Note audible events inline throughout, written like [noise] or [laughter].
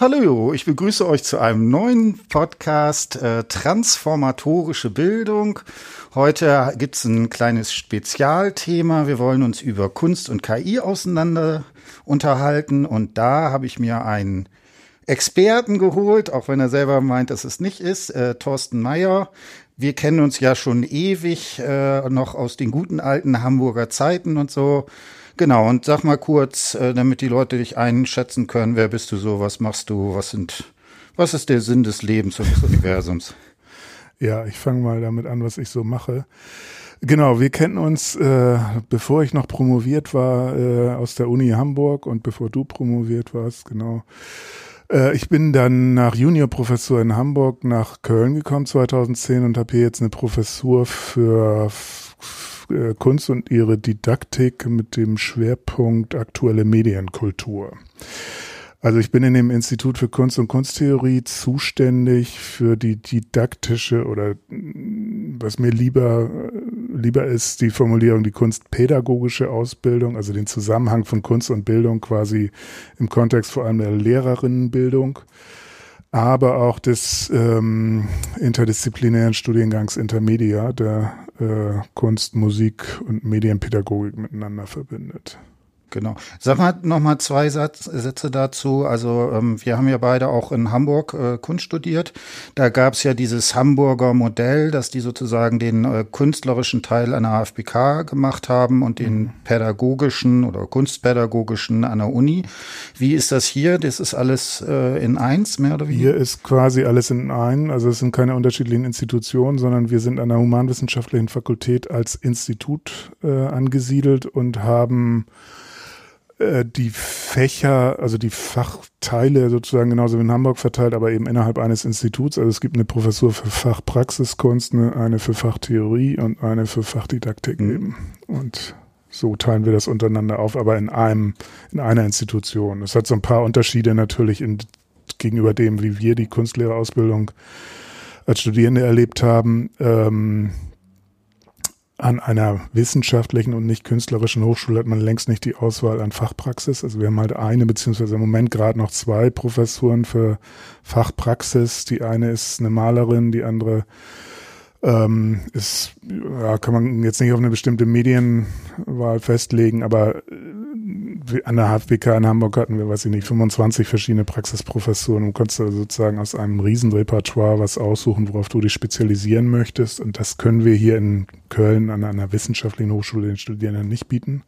Hallo, ich begrüße euch zu einem neuen Podcast äh, Transformatorische Bildung. Heute gibt's ein kleines Spezialthema. Wir wollen uns über Kunst und KI auseinander unterhalten und da habe ich mir einen Experten geholt, auch wenn er selber meint, dass es nicht ist, äh, Thorsten Meyer. Wir kennen uns ja schon ewig äh, noch aus den guten alten Hamburger Zeiten und so. Genau, und sag mal kurz, äh, damit die Leute dich einschätzen können, wer bist du so, was machst du, was sind, was ist der Sinn des Lebens und des Universums? Ja, ich fange mal damit an, was ich so mache. Genau, wir kennen uns, äh, bevor ich noch promoviert war, äh, aus der Uni Hamburg und bevor du promoviert warst, genau. Äh, ich bin dann nach Juniorprofessur in Hamburg nach Köln gekommen 2010 und habe hier jetzt eine Professur für äh, Kunst und ihre Didaktik mit dem Schwerpunkt aktuelle Medienkultur. Also ich bin in dem Institut für Kunst und Kunsttheorie zuständig für die didaktische oder was mir lieber lieber ist die Formulierung die kunstpädagogische Ausbildung, also den Zusammenhang von Kunst und Bildung quasi im Kontext vor allem der Lehrerinnenbildung aber auch des ähm, interdisziplinären Studiengangs Intermedia, der äh, Kunst, Musik und Medienpädagogik miteinander verbindet. Genau. Sag mal noch mal zwei Satz, Sätze dazu. Also ähm, wir haben ja beide auch in Hamburg äh, Kunst studiert. Da gab es ja dieses Hamburger Modell, dass die sozusagen den äh, künstlerischen Teil an der AFBK gemacht haben und den mhm. pädagogischen oder kunstpädagogischen an der Uni. Wie ist das hier? Das ist alles äh, in eins, mehr oder weniger? Hier ist quasi alles in ein. Also es sind keine unterschiedlichen Institutionen, sondern wir sind an der Humanwissenschaftlichen Fakultät als Institut äh, angesiedelt und haben äh, die Fächer, also die Fachteile sozusagen genauso wie in Hamburg verteilt, aber eben innerhalb eines Instituts. Also es gibt eine Professur für Fachpraxiskunst, eine, für Fachtheorie und eine für Fachdidaktik mhm. eben. Und so teilen wir das untereinander auf, aber in einem, in einer Institution. Es hat so ein paar Unterschiede natürlich in, gegenüber dem, wie wir die Kunstlehrerausbildung als Studierende erlebt haben. Ähm, an einer wissenschaftlichen und nicht künstlerischen Hochschule hat man längst nicht die Auswahl an Fachpraxis. Also wir haben halt eine, beziehungsweise im Moment gerade noch zwei Professuren für Fachpraxis. Die eine ist eine Malerin, die andere ähm, ist, ja, kann man jetzt nicht auf eine bestimmte Medienwahl festlegen, aber an der HFBK in Hamburg hatten wir, weiß ich nicht, 25 verschiedene Praxisprofessuren und konntest also sozusagen aus einem Riesenrepertoire was aussuchen, worauf du dich spezialisieren möchtest. Und das können wir hier in Köln an einer wissenschaftlichen Hochschule den Studierenden nicht bieten,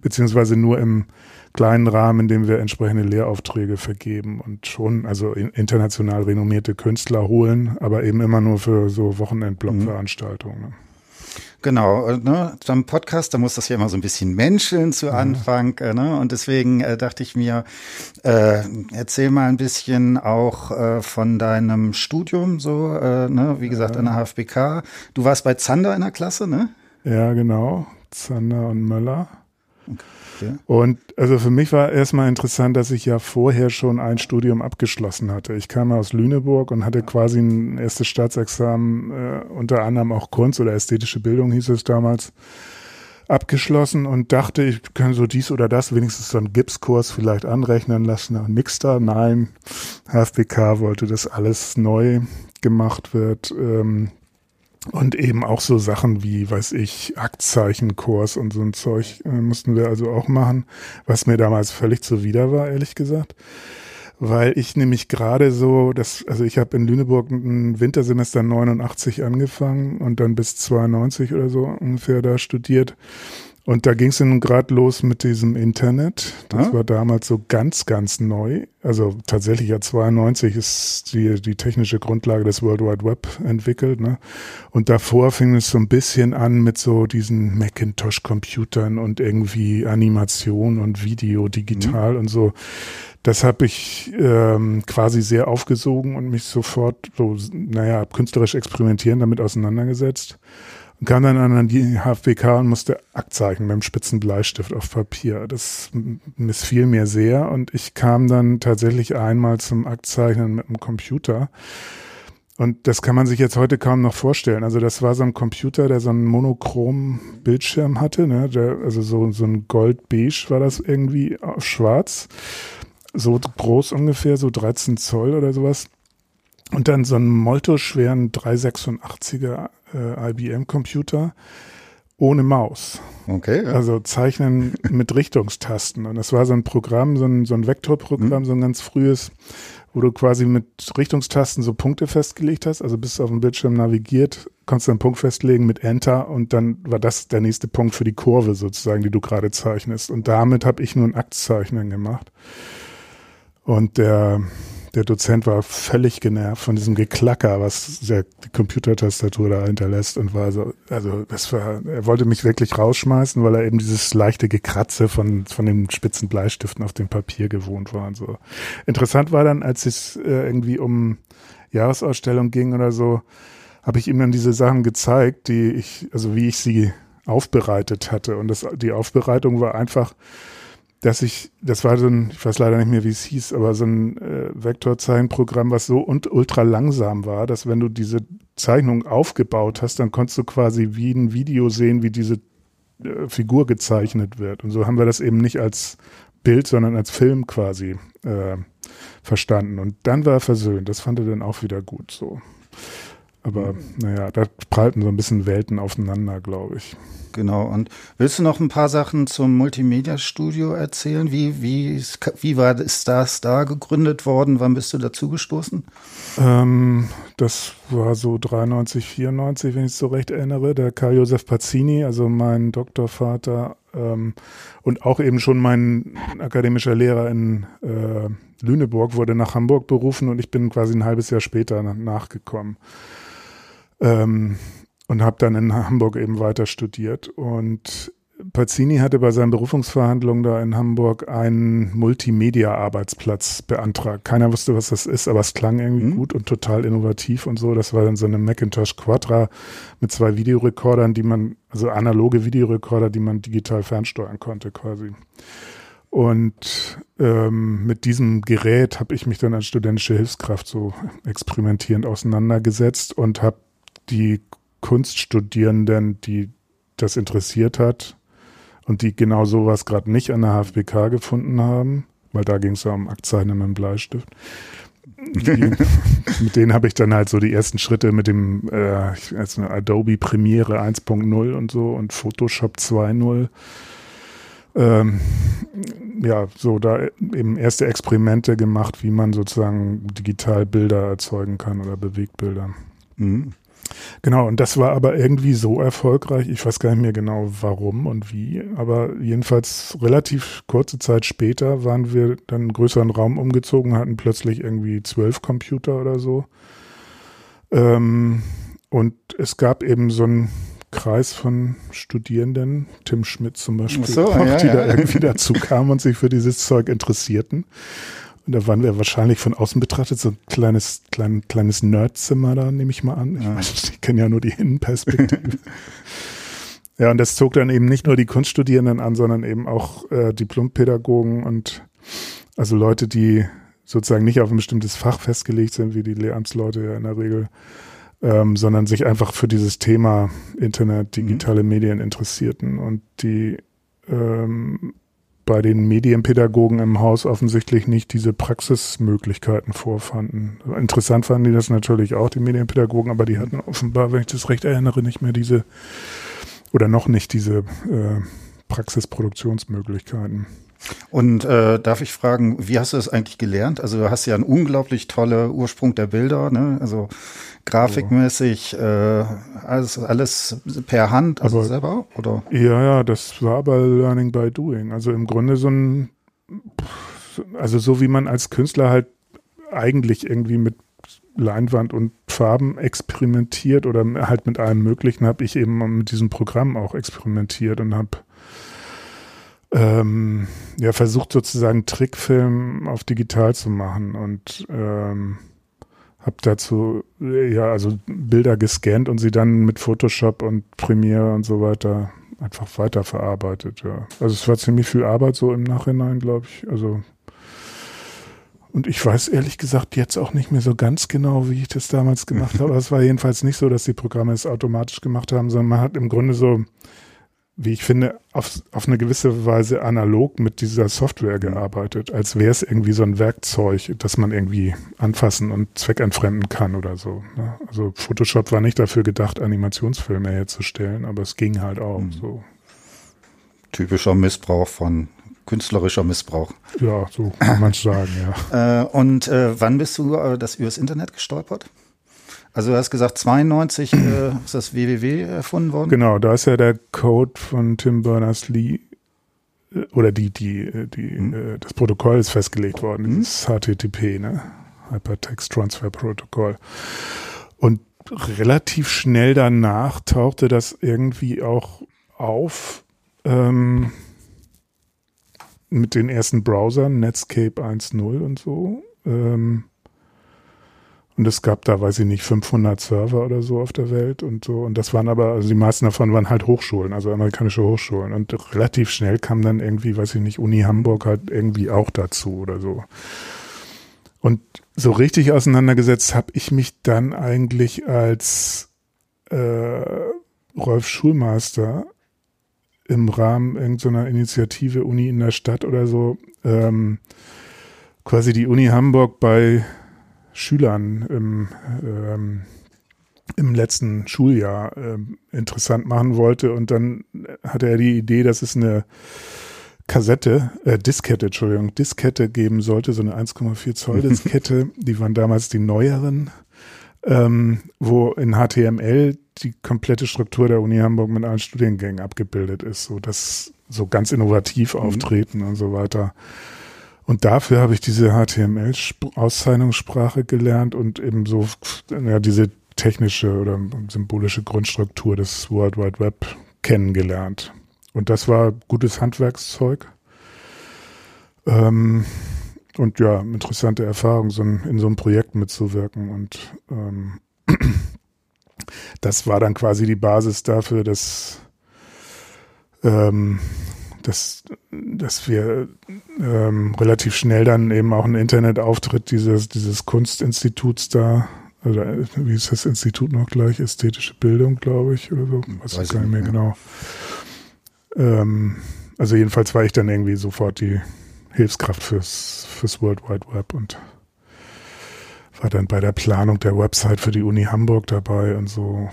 beziehungsweise nur im kleinen Rahmen, in dem wir entsprechende Lehraufträge vergeben und schon also international renommierte Künstler holen, aber eben immer nur für so Wochenendblockveranstaltungen. Mhm. Genau, äh, ne, beim Podcast, da muss das ja immer so ein bisschen menscheln zu Anfang, äh, ne? Und deswegen äh, dachte ich mir, äh, erzähl mal ein bisschen auch äh, von deinem Studium, so, äh, ne, wie gesagt, an der HFBK. Du warst bei Zander in der Klasse, ne? Ja, genau. Zander und Möller. Okay. Und also für mich war erstmal interessant, dass ich ja vorher schon ein Studium abgeschlossen hatte. Ich kam aus Lüneburg und hatte quasi ein erstes Staatsexamen, äh, unter anderem auch Kunst oder ästhetische Bildung hieß es damals, abgeschlossen und dachte, ich kann so dies oder das, wenigstens so einen Gipskurs vielleicht anrechnen lassen. Nix da, nein. HFBK wollte, dass alles neu gemacht wird. Ähm, und eben auch so Sachen wie, weiß ich, Aktzeichenkurs und so ein Zeug äh, mussten wir also auch machen, was mir damals völlig zuwider war, ehrlich gesagt. Weil ich nämlich gerade so, das, also ich habe in Lüneburg ein Wintersemester 89 angefangen und dann bis 92 oder so ungefähr da studiert und da ging es nun gerade los mit diesem Internet. Das ah. war damals so ganz, ganz neu. Also tatsächlich ja 92 ist die, die technische Grundlage des World Wide Web entwickelt. Ne? Und davor fing es so ein bisschen an mit so diesen Macintosh-Computern und irgendwie Animation und Video digital mhm. und so. Das habe ich ähm, quasi sehr aufgesogen und mich sofort so, naja, künstlerisch experimentieren damit auseinandergesetzt und kam dann an die HFBK und musste Aktzeichen beim spitzen Bleistift auf Papier. Das missfiel mir sehr und ich kam dann tatsächlich einmal zum Aktzeichnen mit dem Computer. Und das kann man sich jetzt heute kaum noch vorstellen. Also das war so ein Computer, der so einen monochrom Bildschirm hatte, ne? Der, also so, so ein Gold-Beige war das irgendwie auf schwarz. so groß ungefähr, so 13 Zoll oder sowas. Und dann so einen Molto-schweren 386er äh, IBM-Computer ohne Maus. Okay. Ja. Also Zeichnen mit Richtungstasten. Und das war so ein Programm, so ein, so ein Vektorprogramm, mhm. so ein ganz frühes, wo du quasi mit Richtungstasten so Punkte festgelegt hast. Also bist du auf dem Bildschirm navigiert, konntest du einen Punkt festlegen mit Enter und dann war das der nächste Punkt für die Kurve sozusagen, die du gerade zeichnest. Und damit habe ich nur ein Aktzeichnen gemacht. Und der der Dozent war völlig genervt von diesem Geklacker, was der, Computertastatur da hinterlässt und war so, also das war, er wollte mich wirklich rausschmeißen, weil er eben dieses leichte Gekratze von, von den spitzen Bleistiften auf dem Papier gewohnt war und so. Interessant war dann, als es äh, irgendwie um Jahresausstellung ging oder so, habe ich ihm dann diese Sachen gezeigt, die ich, also wie ich sie aufbereitet hatte. Und das, die Aufbereitung war einfach, dass ich, das war so ein, ich weiß leider nicht mehr, wie es hieß, aber so ein äh, Vektorzeichenprogramm, was so und ultra langsam war, dass wenn du diese Zeichnung aufgebaut hast, dann konntest du quasi wie ein Video sehen, wie diese äh, Figur gezeichnet wird. Und so haben wir das eben nicht als Bild, sondern als Film quasi äh, verstanden. Und dann war er versöhnt. Das fand er dann auch wieder gut so. Aber naja, da prallten so ein bisschen Welten aufeinander, glaube ich. Genau. Und willst du noch ein paar Sachen zum Multimedia-Studio erzählen? Wie, wie, wie war ist das da gegründet worden? Wann bist du dazu gestoßen? Ähm, das war so 93, 94, wenn ich es so recht erinnere. Der Karl-Josef Pazzini, also mein Doktorvater ähm, und auch eben schon mein akademischer Lehrer in äh, Lüneburg, wurde nach Hamburg berufen und ich bin quasi ein halbes Jahr später nachgekommen. Ähm, und habe dann in Hamburg eben weiter studiert. Und Pazzini hatte bei seinen Berufungsverhandlungen da in Hamburg einen Multimedia-Arbeitsplatz beantragt. Keiner wusste, was das ist, aber es klang irgendwie mhm. gut und total innovativ und so. Das war dann so eine Macintosh Quadra mit zwei Videorekordern, die man, also analoge Videorekorder, die man digital fernsteuern konnte quasi. Und ähm, mit diesem Gerät habe ich mich dann als studentische Hilfskraft so experimentierend auseinandergesetzt und habe die Kunststudierenden, die das interessiert hat und die genau sowas gerade nicht an der HFBK gefunden haben, weil da ging es ja um Aktzeichnen mit dem Bleistift. Die, [laughs] mit denen habe ich dann halt so die ersten Schritte mit dem äh, also Adobe Premiere 1.0 und so und Photoshop 2.0 ähm, ja, so da eben erste Experimente gemacht, wie man sozusagen digital Bilder erzeugen kann oder Bewegtbilder. Mhm. Genau, und das war aber irgendwie so erfolgreich, ich weiß gar nicht mehr genau warum und wie, aber jedenfalls relativ kurze Zeit später waren wir dann einen größeren Raum umgezogen, hatten plötzlich irgendwie zwölf Computer oder so. Ähm, und es gab eben so einen Kreis von Studierenden, Tim Schmidt zum Beispiel, so, auch, ja, die ja. da irgendwie dazu kamen und sich für dieses Zeug interessierten. Und da waren wir wahrscheinlich von außen betrachtet so ein kleines, klein, kleines Nerdzimmer da, nehme ich mal an. Ich, ja. weiß, [laughs] ich kenne ja nur die Innenperspektive. [laughs] ja, und das zog dann eben nicht nur die Kunststudierenden an, sondern eben auch äh, Diplompädagogen und also Leute, die sozusagen nicht auf ein bestimmtes Fach festgelegt sind, wie die Lehramtsleute ja in der Regel, ähm, sondern sich einfach für dieses Thema Internet, digitale mhm. Medien interessierten und die ähm, bei den Medienpädagogen im Haus offensichtlich nicht diese Praxismöglichkeiten vorfanden. Interessant fanden die das natürlich auch, die Medienpädagogen, aber die hatten offenbar, wenn ich das recht erinnere, nicht mehr diese oder noch nicht diese äh, Praxisproduktionsmöglichkeiten. Und äh, darf ich fragen, wie hast du das eigentlich gelernt? Also du hast ja einen unglaublich toller Ursprung der Bilder, ne? Also grafikmäßig, äh, alles, alles per Hand, also aber, selber, oder? Ja, ja, das war aber Learning by Doing. Also im Grunde so ein, also so wie man als Künstler halt eigentlich irgendwie mit Leinwand und Farben experimentiert oder halt mit allem Möglichen, habe ich eben mit diesem Programm auch experimentiert und habe ähm, ja versucht sozusagen Trickfilm auf digital zu machen und ähm, habe dazu ja also Bilder gescannt und sie dann mit Photoshop und Premiere und so weiter einfach weiterverarbeitet. Ja, also es war ziemlich viel Arbeit so im Nachhinein, glaube ich. Also und ich weiß ehrlich gesagt jetzt auch nicht mehr so ganz genau, wie ich das damals gemacht [laughs] habe. Aber es war jedenfalls nicht so, dass die Programme es automatisch gemacht haben, sondern man hat im Grunde so wie ich finde, auf, auf eine gewisse Weise analog mit dieser Software gearbeitet, als wäre es irgendwie so ein Werkzeug, das man irgendwie anfassen und zweckentfremden kann oder so. Ne? Also Photoshop war nicht dafür gedacht, Animationsfilme herzustellen, aber es ging halt auch mhm. so. Typischer Missbrauch von künstlerischer Missbrauch. Ja, so kann man [laughs] sagen, ja. Äh, und äh, wann bist du äh, das übers Internet gestolpert? Also du hast gesagt, 92 äh, [clears throat] ist das WWW erfunden worden? Genau, da ist ja der Code von Tim Berners-Lee äh, oder die, die, äh, die, äh, das Protokoll ist festgelegt worden, mhm. das HTTP, ne? Hypertext Transfer Protocol. Und relativ schnell danach tauchte das irgendwie auch auf ähm, mit den ersten Browsern, Netscape 1.0 und so. Ähm, und es gab da, weiß ich nicht, 500 Server oder so auf der Welt und so. Und das waren aber, also die meisten davon waren halt Hochschulen, also amerikanische Hochschulen. Und relativ schnell kam dann irgendwie, weiß ich nicht, Uni Hamburg halt irgendwie auch dazu oder so. Und so richtig auseinandergesetzt habe ich mich dann eigentlich als äh, Rolf Schulmeister im Rahmen irgendeiner Initiative Uni in der Stadt oder so ähm, quasi die Uni Hamburg bei Schülern im, ähm, im letzten Schuljahr äh, interessant machen wollte. Und dann hatte er die Idee, dass es eine Kassette, äh, Diskette, Entschuldigung, Diskette geben sollte, so eine 1,4 Zoll Diskette. [laughs] die waren damals die neueren, ähm, wo in HTML die komplette Struktur der Uni Hamburg mit allen Studiengängen abgebildet ist, so dass so ganz innovativ mhm. auftreten und so weiter. Und dafür habe ich diese HTML-Auszeichnungssprache gelernt und eben so ja, diese technische oder symbolische Grundstruktur des World Wide Web kennengelernt. Und das war gutes Handwerkszeug. Ähm, und ja, interessante Erfahrung, so in, in so einem Projekt mitzuwirken. Und ähm, [clears throat] das war dann quasi die Basis dafür, dass ähm, dass, dass wir ähm, relativ schnell dann eben auch einen Internetauftritt dieses, dieses Kunstinstituts da, oder wie ist das Institut noch gleich? Ästhetische Bildung, glaube ich, oder so. Weiß, Weiß ich gar nicht mehr ja. genau. Ähm, also jedenfalls war ich dann irgendwie sofort die Hilfskraft fürs, fürs World Wide Web und war dann bei der Planung der Website für die Uni Hamburg dabei und so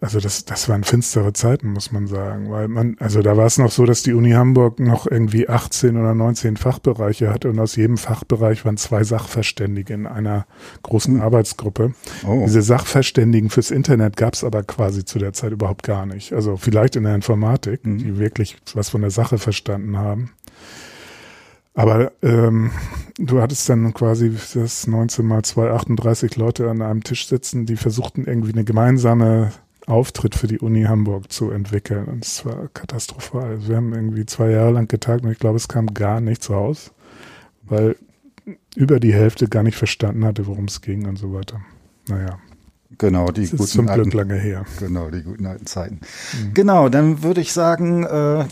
also das, das waren finstere Zeiten, muss man sagen, weil man, also da war es noch so, dass die Uni Hamburg noch irgendwie 18 oder 19 Fachbereiche hatte und aus jedem Fachbereich waren zwei Sachverständige in einer großen. Arbeitsgruppe. Oh. Diese Sachverständigen fürs Internet gab es aber quasi zu der Zeit überhaupt gar nicht. Also vielleicht in der Informatik, mhm. die wirklich was von der Sache verstanden haben. Aber ähm, du hattest dann quasi das 19 mal 2, 38 Leute an einem Tisch sitzen, die versuchten irgendwie eine gemeinsame Auftritt für die Uni Hamburg zu entwickeln. Und es war katastrophal. Also wir haben irgendwie zwei Jahre lang getagt und ich glaube, es kam gar nichts raus, weil über die Hälfte gar nicht verstanden hatte, worum es ging und so weiter. Naja. Genau, die das guten ist zum Glück alten, lange her. Genau, die guten alten Zeiten. Mhm. Genau, dann würde ich sagen, äh,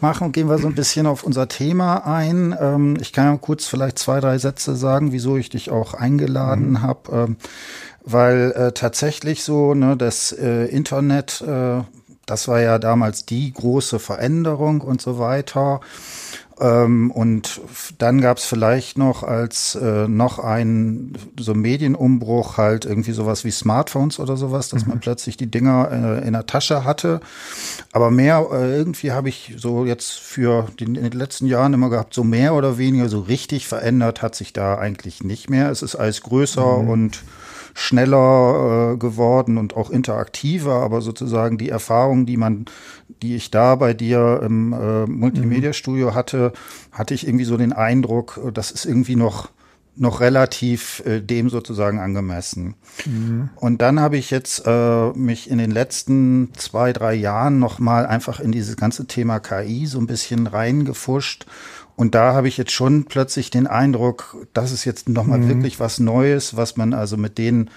machen, gehen wir so ein bisschen auf unser Thema ein. Ähm, ich kann ja kurz vielleicht zwei, drei Sätze sagen, wieso ich dich auch eingeladen mhm. habe. Ähm, weil äh, tatsächlich so, ne, das äh, Internet, äh, das war ja damals die große Veränderung und so weiter. Ähm, und dann gab es vielleicht noch als äh, noch ein so Medienumbruch halt irgendwie sowas wie Smartphones oder sowas, dass mhm. man plötzlich die Dinger äh, in der Tasche hatte. Aber mehr äh, irgendwie habe ich so jetzt für die, in den letzten Jahren immer gehabt, so mehr oder weniger so richtig verändert hat sich da eigentlich nicht mehr. Es ist alles größer mhm. und schneller äh, geworden und auch interaktiver, aber sozusagen die Erfahrung, die man, die ich da bei dir im äh, Multimedia-Studio hatte, hatte ich irgendwie so den Eindruck, das ist irgendwie noch noch relativ äh, dem sozusagen angemessen. Mhm. Und dann habe ich jetzt äh, mich in den letzten zwei, drei Jahren noch mal einfach in dieses ganze Thema KI so ein bisschen reingefuscht und da habe ich jetzt schon plötzlich den Eindruck, das ist jetzt nochmal mhm. wirklich was Neues, was man also mit denen,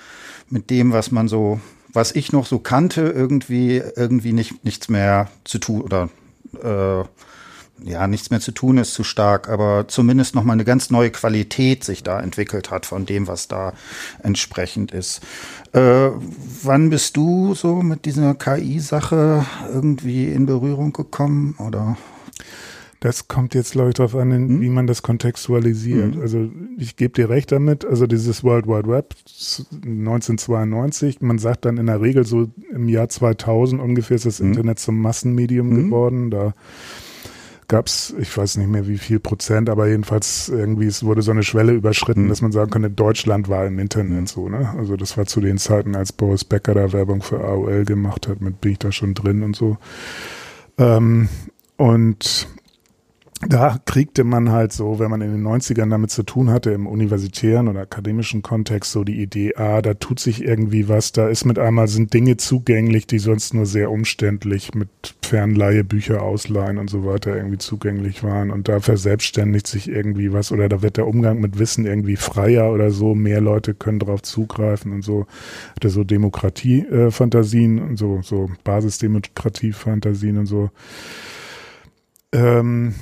mit dem, was man so, was ich noch so kannte, irgendwie, irgendwie nicht, nichts mehr zu tun oder äh, ja, nichts mehr zu tun ist zu stark, aber zumindest nochmal eine ganz neue Qualität sich da entwickelt hat von dem, was da entsprechend ist. Äh, wann bist du so mit dieser KI-Sache irgendwie in Berührung gekommen oder? Das kommt jetzt, glaube ich, darauf an, hm? wie man das kontextualisiert. Hm. Also ich gebe dir recht damit, also dieses World Wide Web 1992, man sagt dann in der Regel so im Jahr 2000 ungefähr ist das hm. Internet zum Massenmedium hm. geworden. Da gab es, ich weiß nicht mehr wie viel Prozent, aber jedenfalls irgendwie, es wurde so eine Schwelle überschritten, mhm. dass man sagen könnte, Deutschland war im Internet mhm. so, ne? Also das war zu den Zeiten, als Boris Becker da Werbung für AOL gemacht hat, mit bin ich da schon drin und so. Ähm, und da kriegte man halt so, wenn man in den 90ern damit zu tun hatte, im universitären oder akademischen Kontext, so die Idee, ah, da tut sich irgendwie was, da ist mit einmal sind Dinge zugänglich, die sonst nur sehr umständlich mit Fernleihe, Bücher ausleihen und so weiter irgendwie zugänglich waren. Und da verselbstständigt sich irgendwie was oder da wird der Umgang mit Wissen irgendwie freier oder so, mehr Leute können darauf zugreifen und so, hatte so Demokratie-Fantasien und so, so Basisdemokratie-Fantasien und so. Ähm,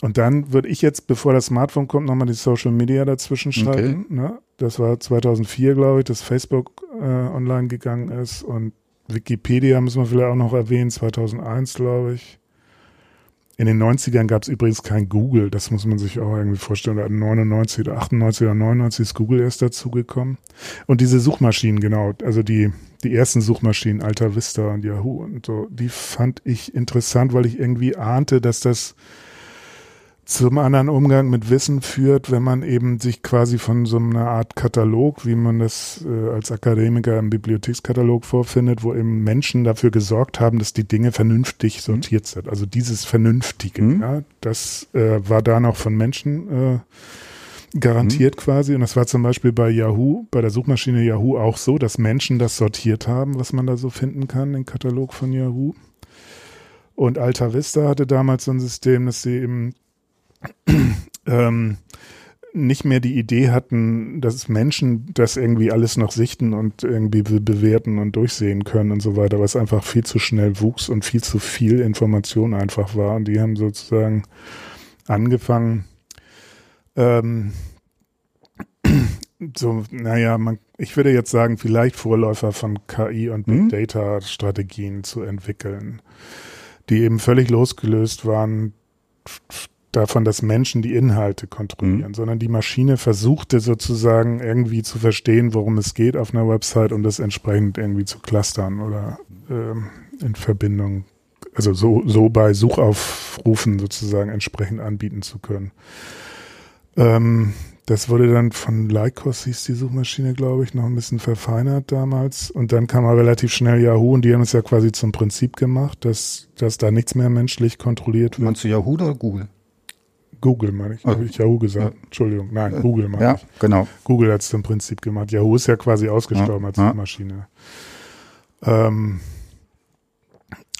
und dann würde ich jetzt, bevor das Smartphone kommt, nochmal die Social Media dazwischen schalten. Okay. Ne? Das war 2004, glaube ich, dass Facebook äh, online gegangen ist und Wikipedia müssen wir vielleicht auch noch erwähnen, 2001, glaube ich. In den 90ern gab es übrigens kein Google, das muss man sich auch irgendwie vorstellen. Da 99 oder 98 oder 99 ist Google erst dazugekommen. Und diese Suchmaschinen, genau, also die, die ersten Suchmaschinen, Alta Vista und Yahoo und so, die fand ich interessant, weil ich irgendwie ahnte, dass das zum anderen Umgang mit Wissen führt, wenn man eben sich quasi von so einer Art Katalog, wie man das äh, als Akademiker im Bibliothekskatalog vorfindet, wo eben Menschen dafür gesorgt haben, dass die Dinge vernünftig mhm. sortiert mhm. sind. Also dieses Vernünftige, mhm. ja, das äh, war da noch von Menschen äh, garantiert mhm. quasi. Und das war zum Beispiel bei Yahoo, bei der Suchmaschine Yahoo auch so, dass Menschen das sortiert haben, was man da so finden kann, den Katalog von Yahoo. Und Alta Vista hatte damals so ein System, dass sie eben ähm, nicht mehr die Idee hatten, dass Menschen das irgendwie alles noch sichten und irgendwie bewerten und durchsehen können und so weiter, was einfach viel zu schnell wuchs und viel zu viel Information einfach war. Und die haben sozusagen angefangen, ähm, [clears throat] so, naja, man, ich würde jetzt sagen, vielleicht Vorläufer von KI und Big mhm. Data Strategien zu entwickeln, die eben völlig losgelöst waren davon, dass Menschen die Inhalte kontrollieren, mhm. sondern die Maschine versuchte sozusagen irgendwie zu verstehen, worum es geht auf einer Website und das entsprechend irgendwie zu clustern oder ähm, in Verbindung, also so, so bei Suchaufrufen sozusagen entsprechend anbieten zu können. Ähm, das wurde dann von Lycos, hieß die Suchmaschine, glaube ich, noch ein bisschen verfeinert damals. Und dann kam aber relativ schnell Yahoo und die haben es ja quasi zum Prinzip gemacht, dass, dass da nichts mehr menschlich kontrolliert wird. Meinst du Yahoo oder Google? Google meine ich. Habe ich Yahoo gesagt? Ja. Entschuldigung. Nein, äh, Google meine ja, ich. genau. Google hat es im Prinzip gemacht. Yahoo ist ja quasi ausgestorben ja, als ja. Maschine. Ähm,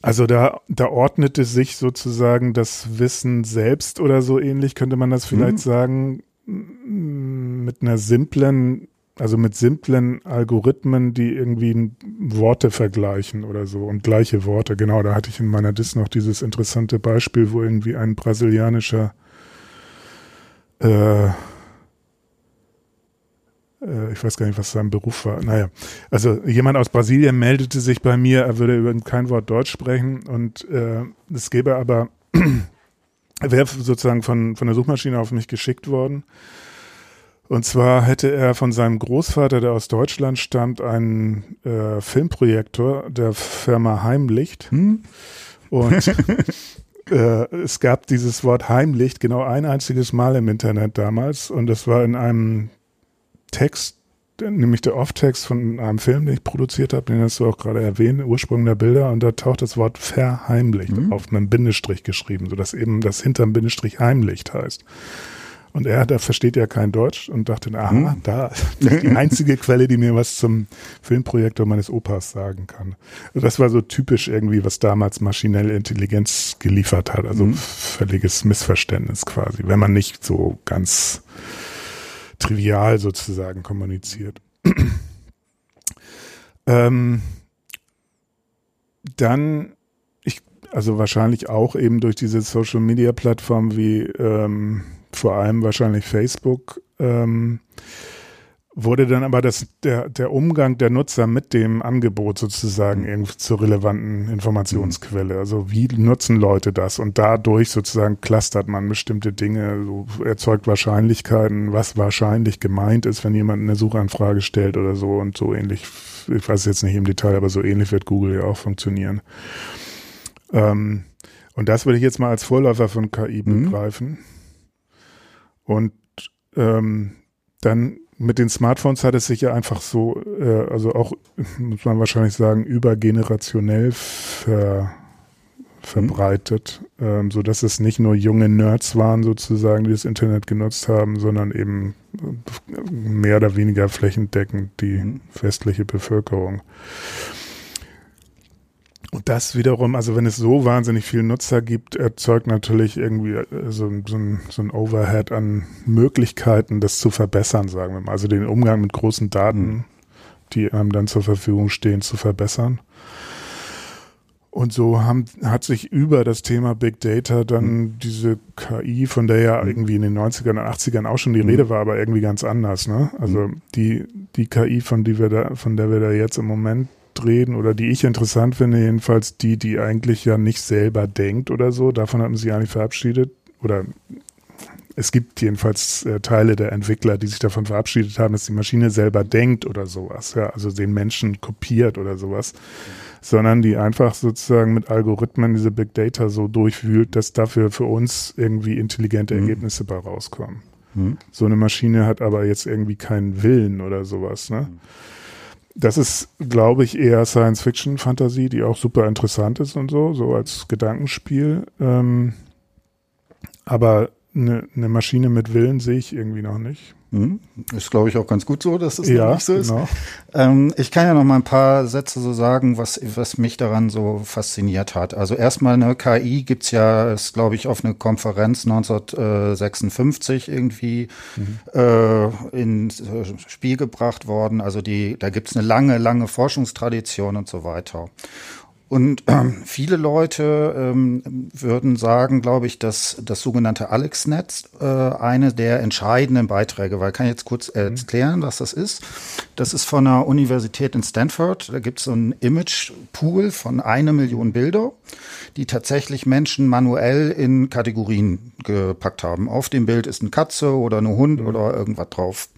also da, da ordnete sich sozusagen das Wissen selbst oder so ähnlich, könnte man das vielleicht mhm. sagen, mit einer simplen, also mit simplen Algorithmen, die irgendwie Worte vergleichen oder so und gleiche Worte. Genau, da hatte ich in meiner Dis noch dieses interessante Beispiel, wo irgendwie ein brasilianischer äh, äh, ich weiß gar nicht, was sein Beruf war. Naja, also jemand aus Brasilien meldete sich bei mir, er würde über kein Wort Deutsch sprechen und äh, es gäbe aber, [clears throat] er wäre sozusagen von, von der Suchmaschine auf mich geschickt worden. Und zwar hätte er von seinem Großvater, der aus Deutschland stammt, einen äh, Filmprojektor der Firma Heimlicht. Hm? Und [laughs] äh, es gab dieses Wort Heimlicht genau ein einziges Mal im Internet damals und das war in einem Text, nämlich der Off-Text von einem Film, den ich produziert habe, den hast du auch gerade erwähnt, Ursprung der Bilder und da taucht das Wort verheimlicht mhm. auf einem Bindestrich geschrieben, sodass eben das hinterm Bindestrich Heimlicht heißt. Und er, der versteht ja kein Deutsch und dachte, aha, hm. da ist die einzige Quelle, die mir was zum Filmprojektor meines Opas sagen kann. Also das war so typisch irgendwie, was damals maschinelle Intelligenz geliefert hat. Also hm. völliges Missverständnis quasi, wenn man nicht so ganz trivial sozusagen kommuniziert. [clears throat] ähm, dann also wahrscheinlich auch eben durch diese Social Media Plattform wie ähm, vor allem wahrscheinlich Facebook ähm, wurde dann aber das, der, der Umgang der Nutzer mit dem Angebot sozusagen mhm. irgendwie zur relevanten Informationsquelle. Mhm. Also wie nutzen Leute das? Und dadurch sozusagen clustert man bestimmte Dinge, so erzeugt Wahrscheinlichkeiten, was wahrscheinlich gemeint ist, wenn jemand eine Suchanfrage stellt oder so und so ähnlich. Ich weiß jetzt nicht im Detail, aber so ähnlich wird Google ja auch funktionieren. Ähm, und das würde ich jetzt mal als Vorläufer von KI mhm. Und ähm, dann mit den Smartphones hat es sich ja einfach so, äh, also auch, muss man wahrscheinlich sagen, übergenerationell ver, verbreitet, mhm. ähm, so dass es nicht nur junge Nerds waren sozusagen, die das Internet genutzt haben, sondern eben mehr oder weniger flächendeckend die mhm. westliche Bevölkerung. Und das wiederum, also wenn es so wahnsinnig viele Nutzer gibt, erzeugt natürlich irgendwie äh, so, so, ein, so ein Overhead an Möglichkeiten, das zu verbessern, sagen wir mal. Also den Umgang mit großen Daten, mhm. die einem dann zur Verfügung stehen, zu verbessern. Und so haben, hat sich über das Thema Big Data dann mhm. diese KI, von der ja mhm. irgendwie in den 90ern und 80ern auch schon die mhm. Rede war, aber irgendwie ganz anders, ne? Also mhm. die, die KI, von, die wir da, von der wir da jetzt im Moment reden oder die ich interessant finde, jedenfalls die, die eigentlich ja nicht selber denkt oder so. Davon haben sie eigentlich verabschiedet oder es gibt jedenfalls äh, Teile der Entwickler, die sich davon verabschiedet haben, dass die Maschine selber denkt oder sowas, ja, also den Menschen kopiert oder sowas, sondern die einfach sozusagen mit Algorithmen diese Big Data so durchwühlt, dass dafür für uns irgendwie intelligente mhm. Ergebnisse bei rauskommen. Mhm. So eine Maschine hat aber jetzt irgendwie keinen Willen oder sowas, ne? Das ist, glaube ich, eher Science-Fiction-Fantasie, die auch super interessant ist und so, so als Gedankenspiel. Ähm, aber eine, eine Maschine mit Willen sehe ich irgendwie noch nicht. Mhm. Ist, glaube ich, auch ganz gut so, dass es ja, nicht so ist. Genau. Ähm, ich kann ja noch mal ein paar Sätze so sagen, was, was mich daran so fasziniert hat. Also erstmal eine KI gibt's ja, ist, glaube ich, auf eine Konferenz 1956 irgendwie mhm. äh, ins Spiel gebracht worden. Also die, da gibt's eine lange, lange Forschungstradition und so weiter. Und ähm, viele Leute ähm, würden sagen, glaube ich, dass das sogenannte AlexNet äh, eine der entscheidenden Beiträge war. Ich kann jetzt kurz mhm. erklären, was das ist. Das ist von der Universität in Stanford. Da gibt es so einen Image-Pool von einer Million Bilder, die tatsächlich Menschen manuell in Kategorien gepackt haben. Auf dem Bild ist eine Katze oder ein Hund mhm. oder irgendwas drauf.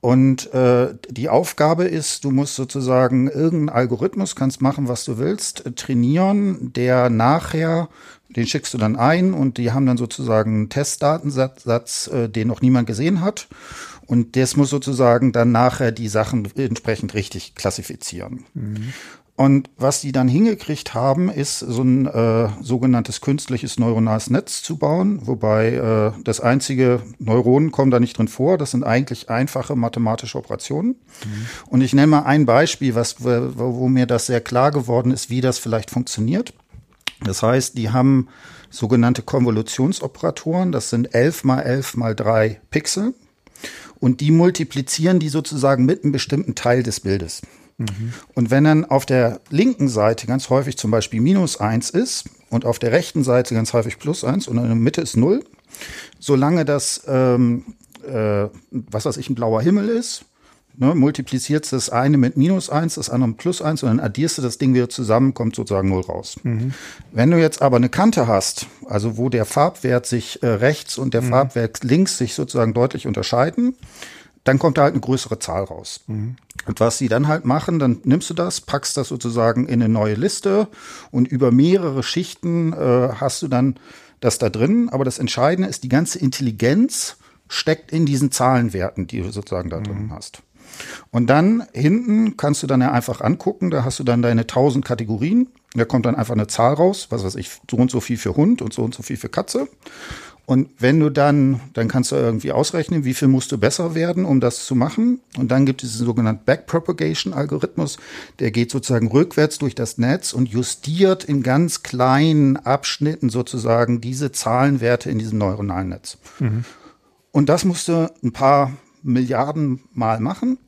Und äh, die Aufgabe ist, du musst sozusagen irgendeinen Algorithmus, kannst machen, was du willst, äh, trainieren, der nachher, den schickst du dann ein und die haben dann sozusagen einen Testdatensatz, äh, den noch niemand gesehen hat. Und das muss sozusagen dann nachher die Sachen entsprechend richtig klassifizieren. Mhm. Und was die dann hingekriegt haben, ist so ein äh, sogenanntes künstliches neuronales Netz zu bauen, wobei äh, das einzige Neuronen kommen da nicht drin vor. Das sind eigentlich einfache mathematische Operationen. Mhm. Und ich nenne mal ein Beispiel, was, wo, wo mir das sehr klar geworden ist, wie das vielleicht funktioniert. Das heißt, die haben sogenannte Konvolutionsoperatoren. Das sind 11 mal 11 mal 3 Pixel. Und die multiplizieren die sozusagen mit einem bestimmten Teil des Bildes. Und wenn dann auf der linken Seite ganz häufig zum Beispiel minus eins ist und auf der rechten Seite ganz häufig plus eins und in der Mitte ist null, solange das, ähm, äh, was weiß ich, ein blauer Himmel ist, ne, multiplizierst das eine mit minus eins, das andere mit plus eins und dann addierst du das Ding wieder zusammen, kommt sozusagen null raus. Mhm. Wenn du jetzt aber eine Kante hast, also wo der Farbwert sich äh, rechts und der mhm. Farbwert links sich sozusagen deutlich unterscheiden, dann kommt da halt eine größere Zahl raus. Mhm. Und was sie dann halt machen, dann nimmst du das, packst das sozusagen in eine neue Liste und über mehrere Schichten äh, hast du dann das da drin. Aber das Entscheidende ist, die ganze Intelligenz steckt in diesen Zahlenwerten, die du sozusagen da drin mhm. hast. Und dann hinten kannst du dann ja einfach angucken, da hast du dann deine tausend Kategorien. Da kommt dann einfach eine Zahl raus, was weiß ich, so und so viel für Hund und so und so viel für Katze. Und wenn du dann, dann kannst du irgendwie ausrechnen, wie viel musst du besser werden, um das zu machen. Und dann gibt es diesen sogenannten Backpropagation-Algorithmus, der geht sozusagen rückwärts durch das Netz und justiert in ganz kleinen Abschnitten sozusagen diese Zahlenwerte in diesem neuronalen Netz. Mhm. Und das musst du ein paar Milliarden Mal machen.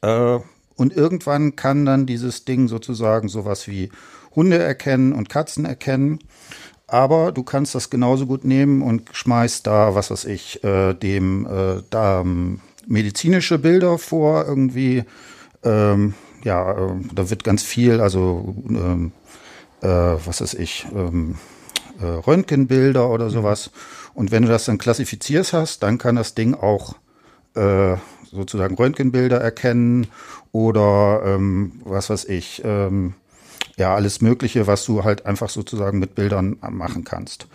Äh, und irgendwann kann dann dieses Ding sozusagen sowas wie Hunde erkennen und Katzen erkennen. Aber du kannst das genauso gut nehmen und schmeißt da, was weiß ich, äh, dem äh, da ähm, medizinische Bilder vor, irgendwie, ähm, ja, äh, da wird ganz viel, also ähm, äh, was weiß ich, ähm, äh, Röntgenbilder oder sowas. Und wenn du das dann klassifizierst hast, dann kann das Ding auch äh, sozusagen Röntgenbilder erkennen oder ähm, was weiß ich, ähm, ja, alles Mögliche, was du halt einfach sozusagen mit Bildern machen kannst.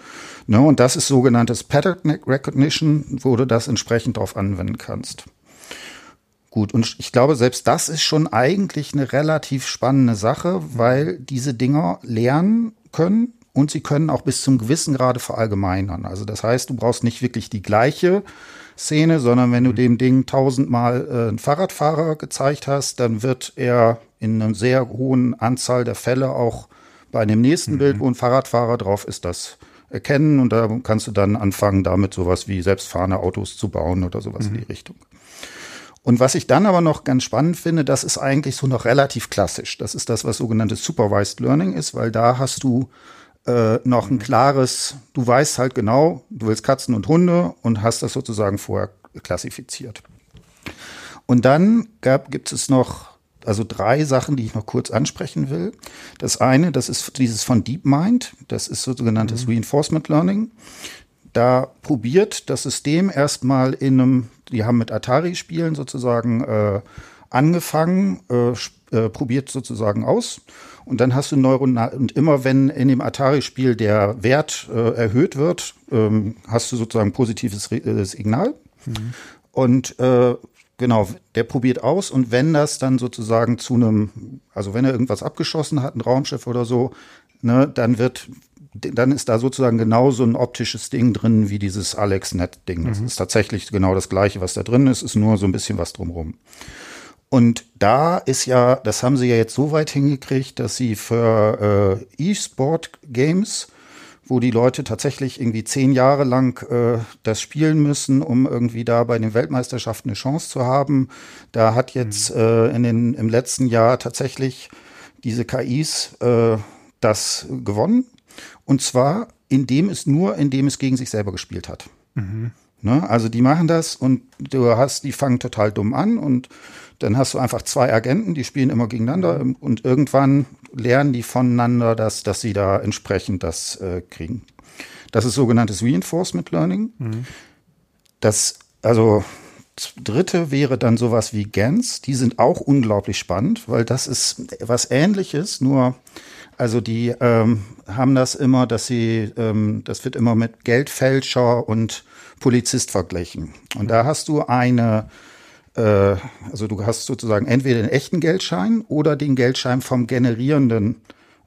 Ne, und das ist sogenanntes Pattern Recognition, wo du das entsprechend darauf anwenden kannst. Gut, und ich glaube, selbst das ist schon eigentlich eine relativ spannende Sache, weil diese Dinger lernen können und sie können auch bis zum gewissen Grade verallgemeinern. Also das heißt, du brauchst nicht wirklich die gleiche Szene, sondern wenn du dem Ding tausendmal äh, einen Fahrradfahrer gezeigt hast, dann wird er in einer sehr hohen Anzahl der Fälle auch bei einem nächsten mhm. Bild, wo ein Fahrradfahrer drauf ist, das erkennen und da kannst du dann anfangen, damit sowas wie selbstfahrende Autos zu bauen oder sowas mhm. in die Richtung. Und was ich dann aber noch ganz spannend finde, das ist eigentlich so noch relativ klassisch. Das ist das, was sogenanntes Supervised Learning ist, weil da hast du äh, noch ein klares, du weißt halt genau, du willst Katzen und Hunde und hast das sozusagen vorher klassifiziert. Und dann gab, gibt es noch also drei Sachen, die ich noch kurz ansprechen will. Das eine, das ist dieses von DeepMind, das ist sogenanntes mhm. Reinforcement Learning. Da probiert das System erstmal in einem, die haben mit Atari-Spielen sozusagen äh, angefangen, äh, äh, probiert sozusagen aus. Und dann hast du neuronal, und immer wenn in dem Atari-Spiel der Wert äh, erhöht wird, ähm, hast du sozusagen positives Re äh, Signal. Mhm. Und äh, genau, der probiert aus und wenn das dann sozusagen zu einem, also wenn er irgendwas abgeschossen hat, ein Raumschiff oder so, ne, dann wird, dann ist da sozusagen genau so ein optisches Ding drin wie dieses AlexNet-Ding. Das mhm. ist tatsächlich genau das gleiche, was da drin ist, ist nur so ein bisschen was drumrum. Und da ist ja, das haben sie ja jetzt so weit hingekriegt, dass sie für äh, E-Sport-Games, wo die Leute tatsächlich irgendwie zehn Jahre lang äh, das spielen müssen, um irgendwie da bei den Weltmeisterschaften eine Chance zu haben. Da hat jetzt mhm. äh, in den, im letzten Jahr tatsächlich diese KIs äh, das gewonnen. Und zwar indem es nur, indem es gegen sich selber gespielt hat. Mhm. Ne? Also die machen das und du hast, die fangen total dumm an und dann hast du einfach zwei Agenten, die spielen immer gegeneinander mhm. und irgendwann lernen die voneinander, dass, dass sie da entsprechend das äh, kriegen. Das ist sogenanntes Reinforcement Learning. Mhm. Das, also dritte wäre dann sowas wie GANs. Die sind auch unglaublich spannend, weil das ist was ähnliches, nur also die ähm, haben das immer, dass sie, ähm, das wird immer mit Geldfälscher und Polizist verglichen. Und da hast du eine also du hast sozusagen entweder den echten Geldschein oder den Geldschein vom generierenden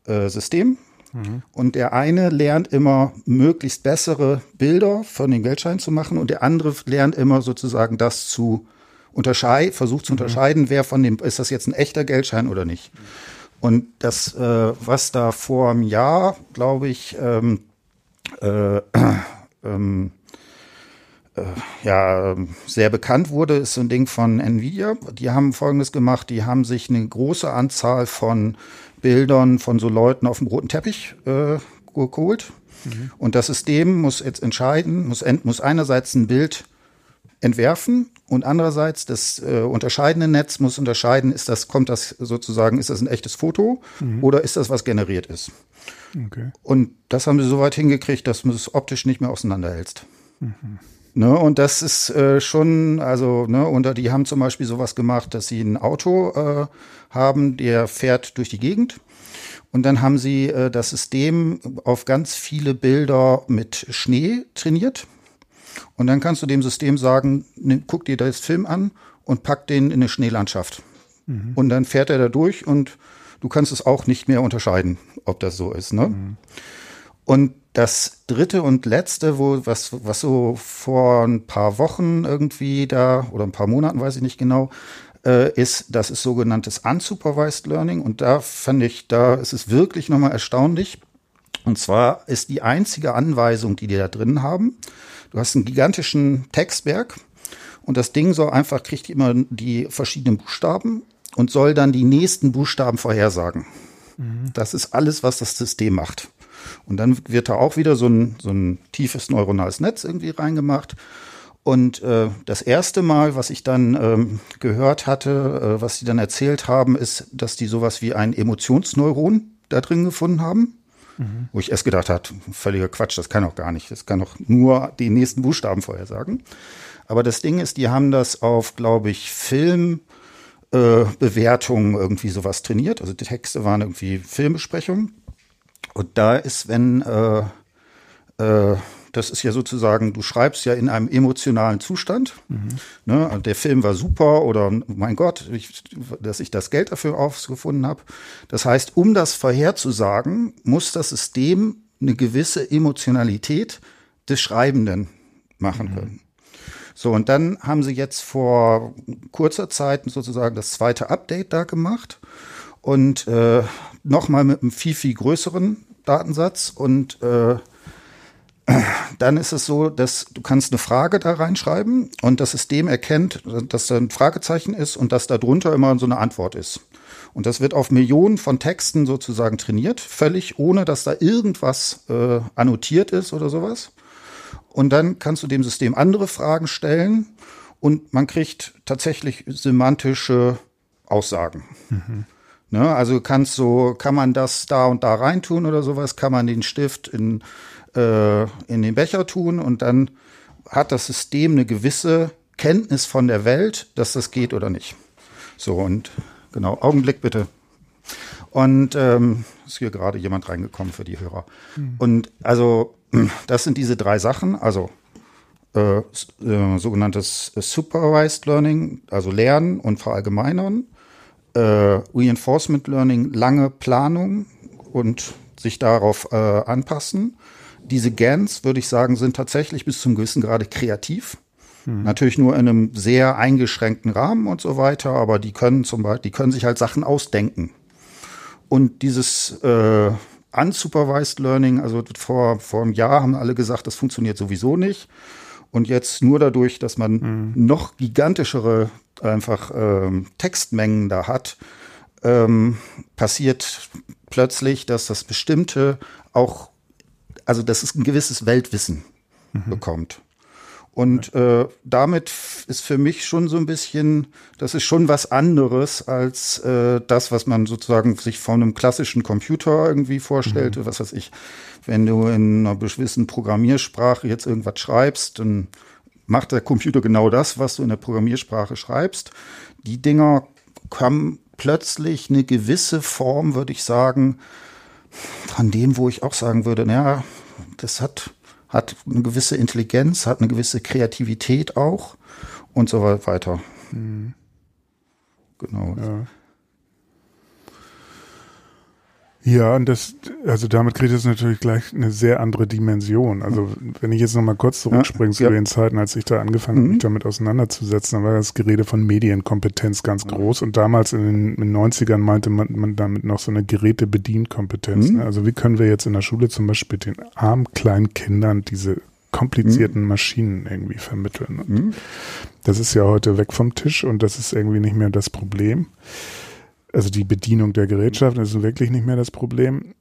äh, System. Mhm. Und der eine lernt immer möglichst bessere Bilder von den Geldscheinen zu machen und der andere lernt immer sozusagen das zu unterscheiden, versucht zu mhm. unterscheiden, wer von dem, ist das jetzt ein echter Geldschein oder nicht. Und das, äh, was da vor einem Jahr, glaube ich, ähm, äh, [clears throat] ähm, äh, ja, sehr bekannt wurde, ist so ein Ding von Nvidia. Die haben Folgendes gemacht, die haben sich eine große Anzahl von Bildern von so Leuten auf dem roten Teppich äh, geholt. Mhm. Und das System muss jetzt entscheiden, muss, muss einerseits ein Bild entwerfen und andererseits das äh, unterscheidende Netz muss unterscheiden, ist das, kommt das sozusagen, ist das ein echtes Foto mhm. oder ist das, was generiert ist. Okay. Und das haben sie so weit hingekriegt, dass du es optisch nicht mehr auseinanderhältst. Mhm. Ne, und das ist äh, schon, also, ne, und die haben zum Beispiel sowas gemacht, dass sie ein Auto äh, haben, der fährt durch die Gegend. Und dann haben sie äh, das System auf ganz viele Bilder mit Schnee trainiert. Und dann kannst du dem System sagen, ne, guck dir das Film an und pack den in eine Schneelandschaft. Mhm. Und dann fährt er da durch und du kannst es auch nicht mehr unterscheiden, ob das so ist. Ne? Mhm. Und das dritte und letzte, wo was, was so vor ein paar Wochen irgendwie da oder ein paar Monaten, weiß ich nicht genau, äh, ist, das ist sogenanntes Unsupervised Learning. Und da fand ich, da ist es wirklich nochmal erstaunlich. Und zwar ist die einzige Anweisung, die die da drin haben, du hast einen gigantischen Textberg und das Ding soll einfach, kriegt immer die verschiedenen Buchstaben und soll dann die nächsten Buchstaben vorhersagen. Mhm. Das ist alles, was das System macht. Und dann wird da auch wieder so ein, so ein tiefes neuronales Netz irgendwie reingemacht. Und äh, das erste Mal, was ich dann ähm, gehört hatte, äh, was sie dann erzählt haben, ist, dass die sowas wie ein Emotionsneuron da drin gefunden haben. Mhm. Wo ich erst gedacht habe, völliger Quatsch, das kann auch gar nicht. Das kann doch nur die nächsten Buchstaben vorhersagen. Aber das Ding ist, die haben das auf, glaube ich, Filmbewertungen äh, irgendwie sowas trainiert. Also die Texte waren irgendwie Filmbesprechungen. Und da ist, wenn äh, äh, das ist ja sozusagen, du schreibst ja in einem emotionalen Zustand. Mhm. Ne, der Film war super oder mein Gott, ich, dass ich das Geld dafür aufgefunden habe. Das heißt, um das vorherzusagen, muss das System eine gewisse Emotionalität des Schreibenden machen mhm. können. So, und dann haben sie jetzt vor kurzer Zeit sozusagen das zweite Update da gemacht und äh, nochmal mit einem viel, viel größeren Datensatz und äh, dann ist es so, dass du kannst eine Frage da reinschreiben und das System erkennt, dass da ein Fragezeichen ist und dass da drunter immer so eine Antwort ist. Und das wird auf Millionen von Texten sozusagen trainiert, völlig ohne, dass da irgendwas äh, annotiert ist oder sowas. Und dann kannst du dem System andere Fragen stellen und man kriegt tatsächlich semantische Aussagen. Mhm. Ne, also kannst so, kann man das da und da reintun oder sowas? Kann man den Stift in äh, in den Becher tun und dann hat das System eine gewisse Kenntnis von der Welt, dass das geht oder nicht. So und genau, Augenblick bitte. Und ähm, ist hier gerade jemand reingekommen für die Hörer. Mhm. Und also [clears throat] das sind diese drei Sachen, also äh, äh, sogenanntes Supervised Learning, also Lernen und Verallgemeinern, äh, Reinforcement Learning, lange Planung und sich darauf äh, anpassen diese GANs, würde ich sagen, sind tatsächlich bis zum gewissen Grade kreativ. Hm. Natürlich nur in einem sehr eingeschränkten Rahmen und so weiter, aber die können zum Beispiel, die können sich halt Sachen ausdenken. Und dieses äh, unsupervised Learning, also vor, vor einem Jahr haben alle gesagt, das funktioniert sowieso nicht. Und jetzt nur dadurch, dass man mhm. noch gigantischere einfach ähm, Textmengen da hat, ähm, passiert plötzlich, dass das bestimmte auch also dass es ein gewisses Weltwissen mhm. bekommt. Und äh, damit ist für mich schon so ein bisschen, das ist schon was anderes als äh, das, was man sozusagen sich von einem klassischen Computer irgendwie vorstellt. Mhm. Was weiß ich, wenn du in einer gewissen Programmiersprache jetzt irgendwas schreibst, dann macht der Computer genau das, was du in der Programmiersprache schreibst. Die Dinger haben plötzlich eine gewisse Form, würde ich sagen, von dem, wo ich auch sagen würde, naja, das hat, hat eine gewisse Intelligenz, hat eine gewisse Kreativität auch und so weiter. Mhm. Genau. Ja. Ja, und das, also damit kriegt es natürlich gleich eine sehr andere Dimension. Also wenn ich jetzt nochmal kurz zurückspringe ja, zu ja. den Zeiten, als ich da angefangen habe, mhm. mich damit auseinanderzusetzen, dann war das Gerede von Medienkompetenz ganz mhm. groß. Und damals in den, in den 90ern meinte man, man damit noch so eine Gerätebedienkompetenz. Mhm. Ne? Also wie können wir jetzt in der Schule zum Beispiel den armen kleinen Kindern diese komplizierten mhm. Maschinen irgendwie vermitteln? Und mhm. das ist ja heute weg vom Tisch und das ist irgendwie nicht mehr das Problem also die Bedienung der Gerätschaft ist wirklich nicht mehr das Problem.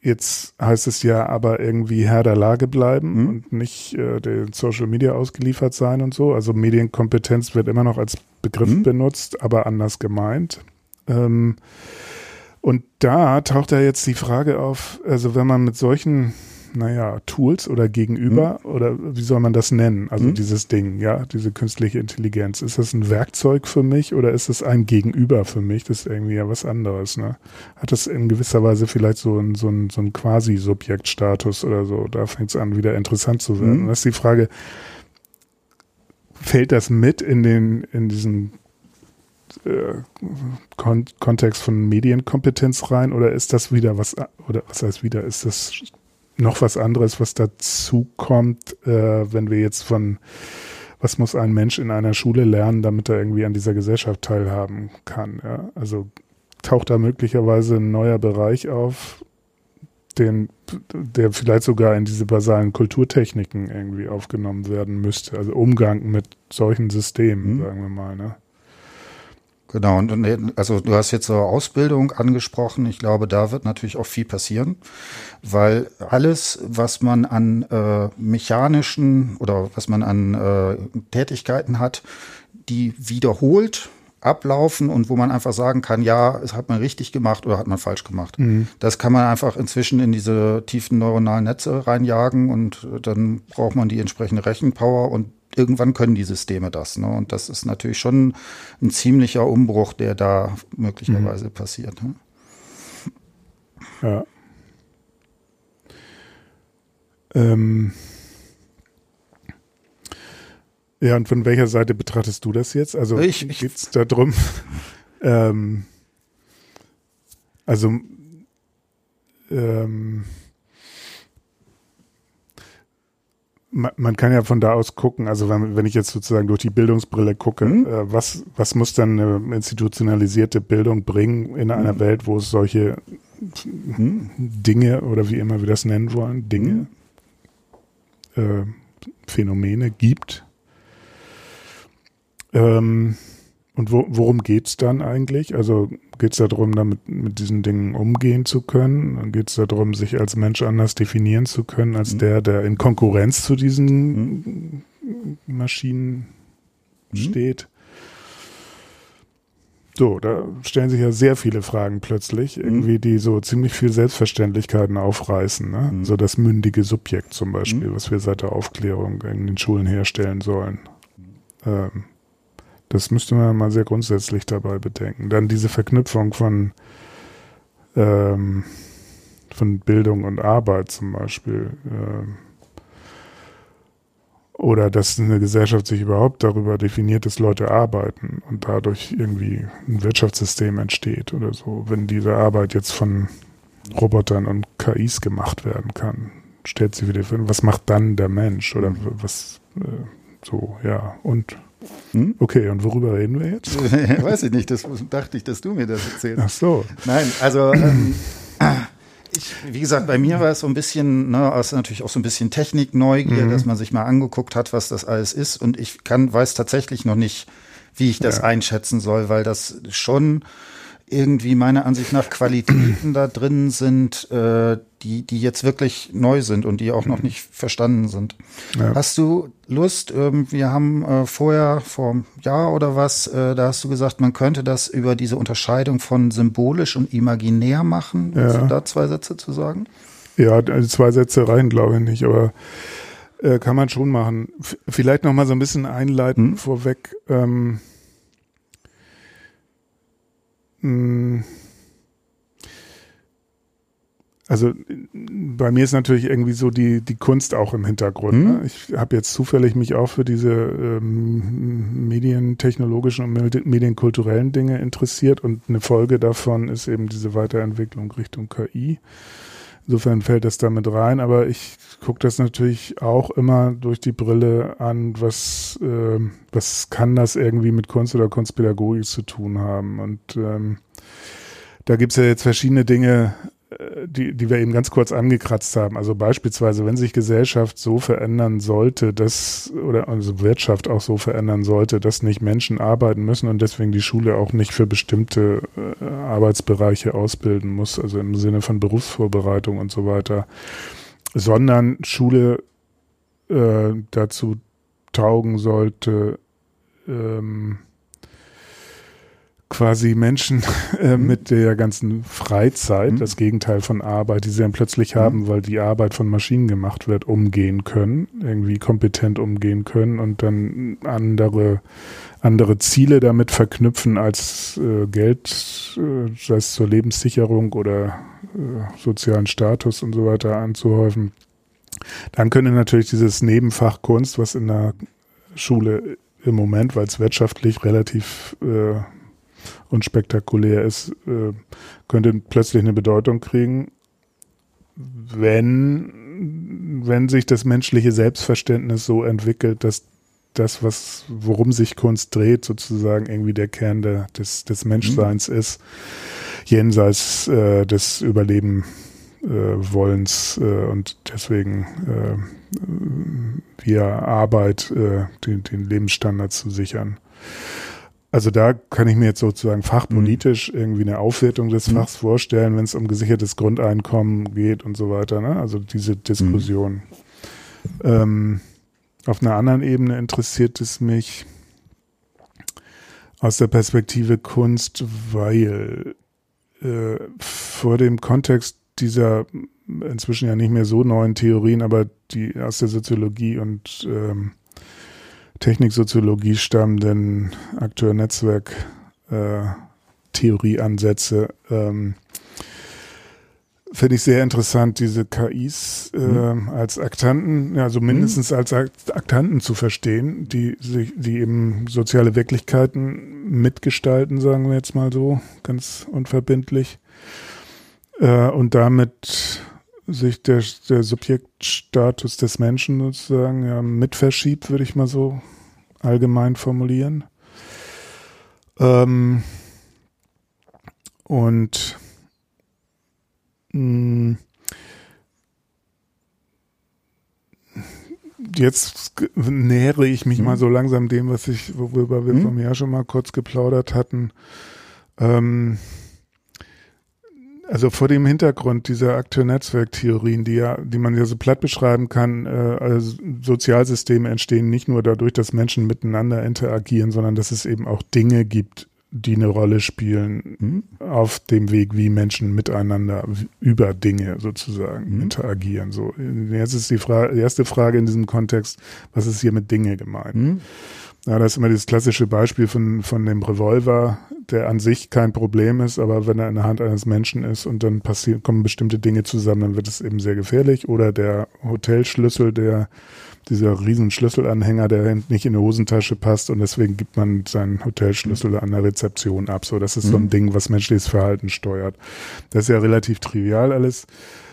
Jetzt heißt es ja aber irgendwie Herr der Lage bleiben mhm. und nicht äh, den Social Media ausgeliefert sein und so. Also Medienkompetenz wird immer noch als Begriff mhm. benutzt, aber anders gemeint. Ähm, und da taucht ja jetzt die Frage auf, also wenn man mit solchen naja, Tools oder Gegenüber mhm. oder wie soll man das nennen? Also mhm. dieses Ding, ja, diese künstliche Intelligenz. Ist das ein Werkzeug für mich oder ist es ein Gegenüber für mich? Das ist irgendwie ja was anderes, ne? Hat das in gewisser Weise vielleicht so ein, so ein, so ein Quasi-Subjektstatus oder so? Da fängt es an, wieder interessant zu werden. Mhm. das ist die Frage, fällt das mit in den, in diesen äh, Kon Kontext von Medienkompetenz rein oder ist das wieder was, oder was heißt wieder, ist das noch was anderes, was dazu kommt, äh, wenn wir jetzt von was muss ein Mensch in einer Schule lernen, damit er irgendwie an dieser Gesellschaft teilhaben kann. Ja? Also taucht da möglicherweise ein neuer Bereich auf, den, der vielleicht sogar in diese basalen Kulturtechniken irgendwie aufgenommen werden müsste. Also Umgang mit solchen Systemen, mhm. sagen wir mal. Ne? Genau, und also du hast jetzt so Ausbildung angesprochen. Ich glaube, da wird natürlich auch viel passieren, weil alles, was man an äh, mechanischen oder was man an äh, Tätigkeiten hat, die wiederholt ablaufen und wo man einfach sagen kann, ja, es hat man richtig gemacht oder hat man falsch gemacht. Mhm. Das kann man einfach inzwischen in diese tiefen neuronalen Netze reinjagen und dann braucht man die entsprechende Rechenpower und irgendwann können die Systeme das. Ne? Und das ist natürlich schon ein ziemlicher Umbruch, der da möglicherweise mhm. passiert. Ne? Ja. Ähm. Ja, und von welcher Seite betrachtest du das jetzt? Also ich, ich geht's da drum? [laughs] ähm, also ähm, man, kann ja von da aus gucken, also wenn, wenn ich jetzt sozusagen durch die Bildungsbrille gucke, mhm. äh, was, was muss dann eine institutionalisierte Bildung bringen in einer mhm. Welt, wo es solche mhm. Dinge oder wie immer wir das nennen wollen, Dinge, mhm. äh, Phänomene gibt? Ähm, und wo, worum geht's dann eigentlich? Also geht es darum, damit mit diesen Dingen umgehen zu können? Geht es darum, sich als Mensch anders definieren zu können, als mhm. der, der in Konkurrenz zu diesen mhm. Maschinen mhm. steht. So, da stellen sich ja sehr viele Fragen plötzlich, mhm. irgendwie, die so ziemlich viel Selbstverständlichkeiten aufreißen. Ne? Mhm. So das mündige Subjekt zum Beispiel, mhm. was wir seit der Aufklärung in den Schulen herstellen sollen. Ähm, das müsste man mal sehr grundsätzlich dabei bedenken. Dann diese Verknüpfung von, ähm, von Bildung und Arbeit zum Beispiel. Ähm, oder dass eine Gesellschaft sich überhaupt darüber definiert, dass Leute arbeiten und dadurch irgendwie ein Wirtschaftssystem entsteht oder so. Wenn diese Arbeit jetzt von Robotern und KIs gemacht werden kann, stellt sie wieder, was macht dann der Mensch oder was äh, so, ja. Und hm? Okay, und worüber reden wir jetzt? [laughs] Weiß ich nicht, das dachte ich, dass du mir das erzählst. Ach so. Nein, also ähm, ich, wie gesagt, bei mir war es so ein bisschen, ne, also natürlich auch so ein bisschen Technikneugier, mhm. dass man sich mal angeguckt hat, was das alles ist. Und ich kann, weiß tatsächlich noch nicht, wie ich das ja. einschätzen soll, weil das schon irgendwie meiner Ansicht nach Qualitäten da drin sind, äh, die, die jetzt wirklich neu sind und die auch noch nicht verstanden sind. Ja. Hast du Lust? Ähm, wir haben äh, vorher, vor einem Jahr oder was, äh, da hast du gesagt, man könnte das über diese Unterscheidung von symbolisch und imaginär machen. Ja. Hast du da zwei Sätze zu sagen? Ja, also zwei Sätze rein, glaube ich nicht, aber äh, kann man schon machen. F vielleicht noch mal so ein bisschen einleiten hm? vorweg. Ähm, hm. Also bei mir ist natürlich irgendwie so die, die Kunst auch im Hintergrund. Mhm. Ne? Ich habe jetzt zufällig mich auch für diese ähm, medientechnologischen und medienkulturellen Dinge interessiert und eine Folge davon ist eben diese Weiterentwicklung Richtung KI. Insofern fällt das damit rein, aber ich gucke das natürlich auch immer durch die Brille an, was, äh, was kann das irgendwie mit Kunst oder Kunstpädagogik zu tun haben. Und ähm, da gibt's ja jetzt verschiedene Dinge, die, die wir eben ganz kurz angekratzt haben. Also beispielsweise, wenn sich Gesellschaft so verändern sollte, dass, oder also Wirtschaft auch so verändern sollte, dass nicht Menschen arbeiten müssen und deswegen die Schule auch nicht für bestimmte äh, Arbeitsbereiche ausbilden muss, also im Sinne von Berufsvorbereitung und so weiter, sondern Schule äh, dazu taugen sollte, ähm, quasi Menschen [laughs] äh, mhm. mit der ganzen Freizeit, mhm. das Gegenteil von Arbeit, die sie dann plötzlich mhm. haben, weil die Arbeit von Maschinen gemacht wird, umgehen können, irgendwie kompetent umgehen können und dann andere andere Ziele damit verknüpfen als äh, Geld, äh, sei es zur Lebenssicherung oder äh, sozialen Status und so weiter anzuhäufen. Dann könnte natürlich dieses Nebenfach Kunst, was in der Schule im Moment, weil es wirtschaftlich relativ äh, unspektakulär ist, äh, könnte plötzlich eine Bedeutung kriegen, wenn, wenn sich das menschliche Selbstverständnis so entwickelt, dass das, was, worum sich Kunst dreht, sozusagen irgendwie der Kern der, des, des Menschseins mhm. ist, jenseits äh, des Überleben äh, Wollens äh, und deswegen äh, via Arbeit äh, den, den Lebensstandard zu sichern. Also da kann ich mir jetzt sozusagen fachpolitisch mhm. irgendwie eine Aufwertung des mhm. Fachs vorstellen, wenn es um gesichertes Grundeinkommen geht und so weiter. Ne? Also diese Diskussion. Mhm. Ähm, auf einer anderen Ebene interessiert es mich aus der Perspektive Kunst, weil äh, vor dem Kontext dieser inzwischen ja nicht mehr so neuen Theorien, aber die aus der Soziologie und ähm, Techniksoziologie stammenden Akteur-Netzwerk äh, ähm, finde ich sehr interessant, diese KIs äh, mhm. als Aktanten, also mindestens mhm. als Aktanten zu verstehen, die sich, die eben soziale Wirklichkeiten mitgestalten, sagen wir jetzt mal so, ganz unverbindlich. Äh, und damit sich der, der Subjektstatus des Menschen sozusagen ja, mit verschiebt, würde ich mal so allgemein formulieren. Ähm, und mh, mm, jetzt nähere ich mich mhm. mal so langsam dem, was ich, worüber wir mhm. von mir ja schon mal kurz geplaudert hatten. Ähm, also vor dem Hintergrund dieser Akteur-Netzwerk-Theorien, die ja, die man ja so platt beschreiben kann, äh, also Sozialsysteme entstehen nicht nur dadurch, dass Menschen miteinander interagieren, sondern dass es eben auch Dinge gibt, die eine Rolle spielen mhm. auf dem Weg, wie Menschen miteinander über Dinge sozusagen mhm. interagieren. So, jetzt ist die, Frage, die erste Frage in diesem Kontext, was ist hier mit Dinge gemeint? Mhm. Ja, das ist immer das klassische Beispiel von, von dem Revolver, der an sich kein Problem ist, aber wenn er in der Hand eines Menschen ist und dann passieren, kommen bestimmte Dinge zusammen, dann wird es eben sehr gefährlich. Oder der Hotelschlüssel, der, dieser riesen Schlüsselanhänger, der nicht in die Hosentasche passt und deswegen gibt man seinen Hotelschlüssel an der Rezeption ab. So, das ist so ein mhm. Ding, was menschliches Verhalten steuert. Das ist ja relativ trivial alles.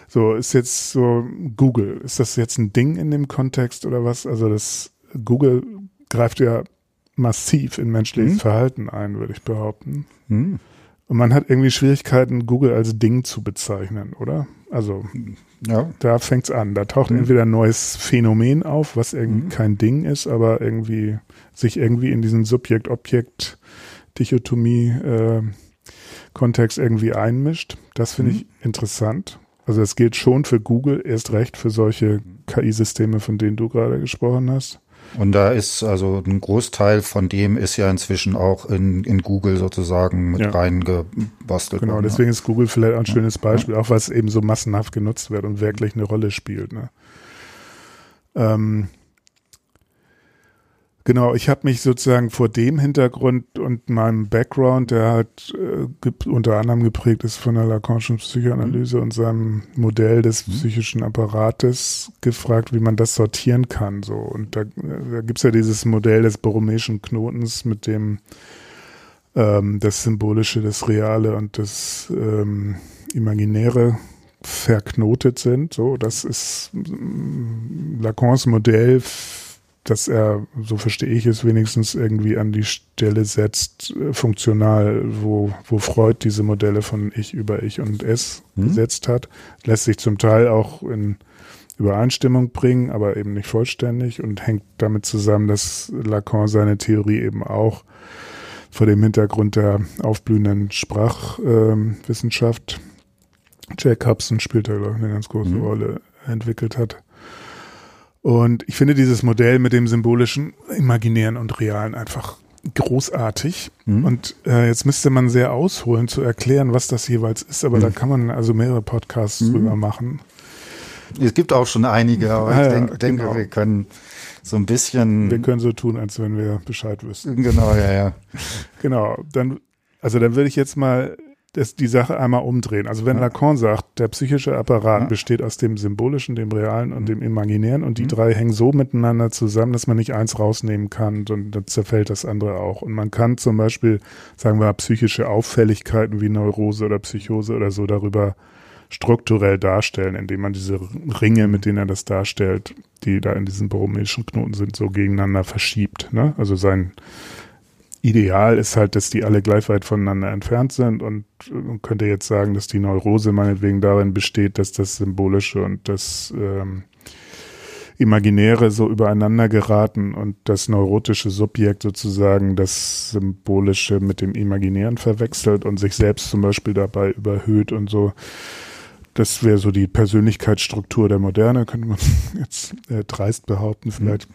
So, ist jetzt so Google. Ist das jetzt ein Ding in dem Kontext oder was? Also das Google greift ja massiv in menschliches mhm. Verhalten ein, würde ich behaupten. Mhm. Und man hat irgendwie Schwierigkeiten, Google als Ding zu bezeichnen, oder? Also ja. da fängt's an. Da taucht mhm. entweder ein neues Phänomen auf, was irgendwie mhm. kein Ding ist, aber irgendwie sich irgendwie in diesen Subjekt-Objekt-Dichotomie äh, irgendwie einmischt. Das finde ich mhm. interessant. Also das gilt schon für Google, erst recht für solche KI-Systeme, von denen du gerade gesprochen hast. Und da ist also ein Großteil von dem ist ja inzwischen auch in, in Google sozusagen mit ja. reingebastelt. Genau, worden, deswegen ja. ist Google vielleicht ein schönes Beispiel, ja. auch weil es eben so massenhaft genutzt wird und wirklich eine Rolle spielt. Ne? Ähm, Genau, ich habe mich sozusagen vor dem Hintergrund und meinem Background, der halt äh, unter anderem geprägt ist von der Lacanischen Psychoanalyse mhm. und seinem Modell des mhm. psychischen Apparates, gefragt, wie man das sortieren kann. So und da, da gibt's ja dieses Modell des borromäischen Knotens, mit dem ähm, das Symbolische, das Reale und das ähm, Imaginäre verknotet sind. So, das ist mm, Lacans Modell dass er, so verstehe ich es wenigstens, irgendwie an die Stelle setzt, äh, funktional, wo, wo Freud diese Modelle von Ich über Ich und Es mhm. gesetzt hat. Lässt sich zum Teil auch in Übereinstimmung bringen, aber eben nicht vollständig und hängt damit zusammen, dass Lacan seine Theorie eben auch vor dem Hintergrund der aufblühenden Sprachwissenschaft, äh, Jack Hobson spielt da, glaube ich, eine ganz große mhm. Rolle, entwickelt hat. Und ich finde dieses Modell mit dem symbolischen, imaginären und realen einfach großartig. Mhm. Und äh, jetzt müsste man sehr ausholen zu erklären, was das jeweils ist, aber mhm. da kann man also mehrere Podcasts mhm. drüber machen. Es gibt auch schon einige, aber ah, ich denk, ja, denke, genau. wir können so ein bisschen. Wir können so tun, als wenn wir Bescheid wüssten. Genau, ja, ja. genau. Dann, also dann würde ich jetzt mal das, die Sache einmal umdrehen. Also wenn ja. Lacan sagt, der psychische Apparat ja. besteht aus dem Symbolischen, dem Realen und mhm. dem Imaginären und die mhm. drei hängen so miteinander zusammen, dass man nicht eins rausnehmen kann und dann zerfällt das andere auch. Und man kann zum Beispiel, sagen wir, psychische Auffälligkeiten wie Neurose oder Psychose oder so darüber strukturell darstellen, indem man diese Ringe, mit denen er das darstellt, die da in diesen borromäischen Knoten sind, so gegeneinander verschiebt. Ne? Also sein Ideal ist halt, dass die alle gleich weit voneinander entfernt sind und man könnte jetzt sagen, dass die Neurose meinetwegen darin besteht, dass das Symbolische und das ähm, Imaginäre so übereinander geraten und das neurotische Subjekt sozusagen das Symbolische mit dem Imaginären verwechselt und sich selbst zum Beispiel dabei überhöht und so. Das wäre so die Persönlichkeitsstruktur der Moderne, könnte man [laughs] jetzt äh, dreist behaupten. Vielleicht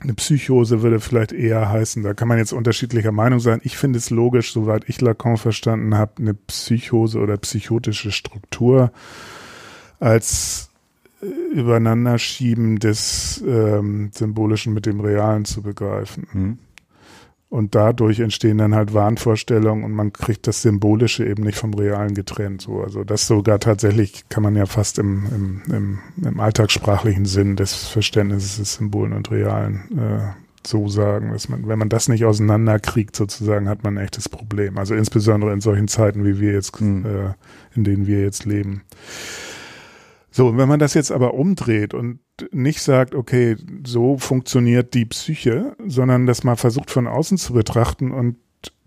eine Psychose würde vielleicht eher heißen, da kann man jetzt unterschiedlicher Meinung sein. Ich finde es logisch, soweit ich Lacan verstanden habe, eine Psychose oder psychotische Struktur als äh, Übereinanderschieben des ähm, Symbolischen mit dem Realen zu begreifen. Mhm. Und dadurch entstehen dann halt Wahnvorstellungen und man kriegt das Symbolische eben nicht vom Realen getrennt. So. Also das sogar tatsächlich kann man ja fast im, im, im, im alltagssprachlichen Sinn des Verständnisses des Symbolen und Realen äh, so sagen, dass man, wenn man das nicht auseinanderkriegt, sozusagen, hat man ein echtes Problem. Also insbesondere in solchen Zeiten, wie wir jetzt, mhm. äh, in denen wir jetzt leben. So, wenn man das jetzt aber umdreht und nicht sagt, okay, so funktioniert die Psyche, sondern das mal versucht von außen zu betrachten und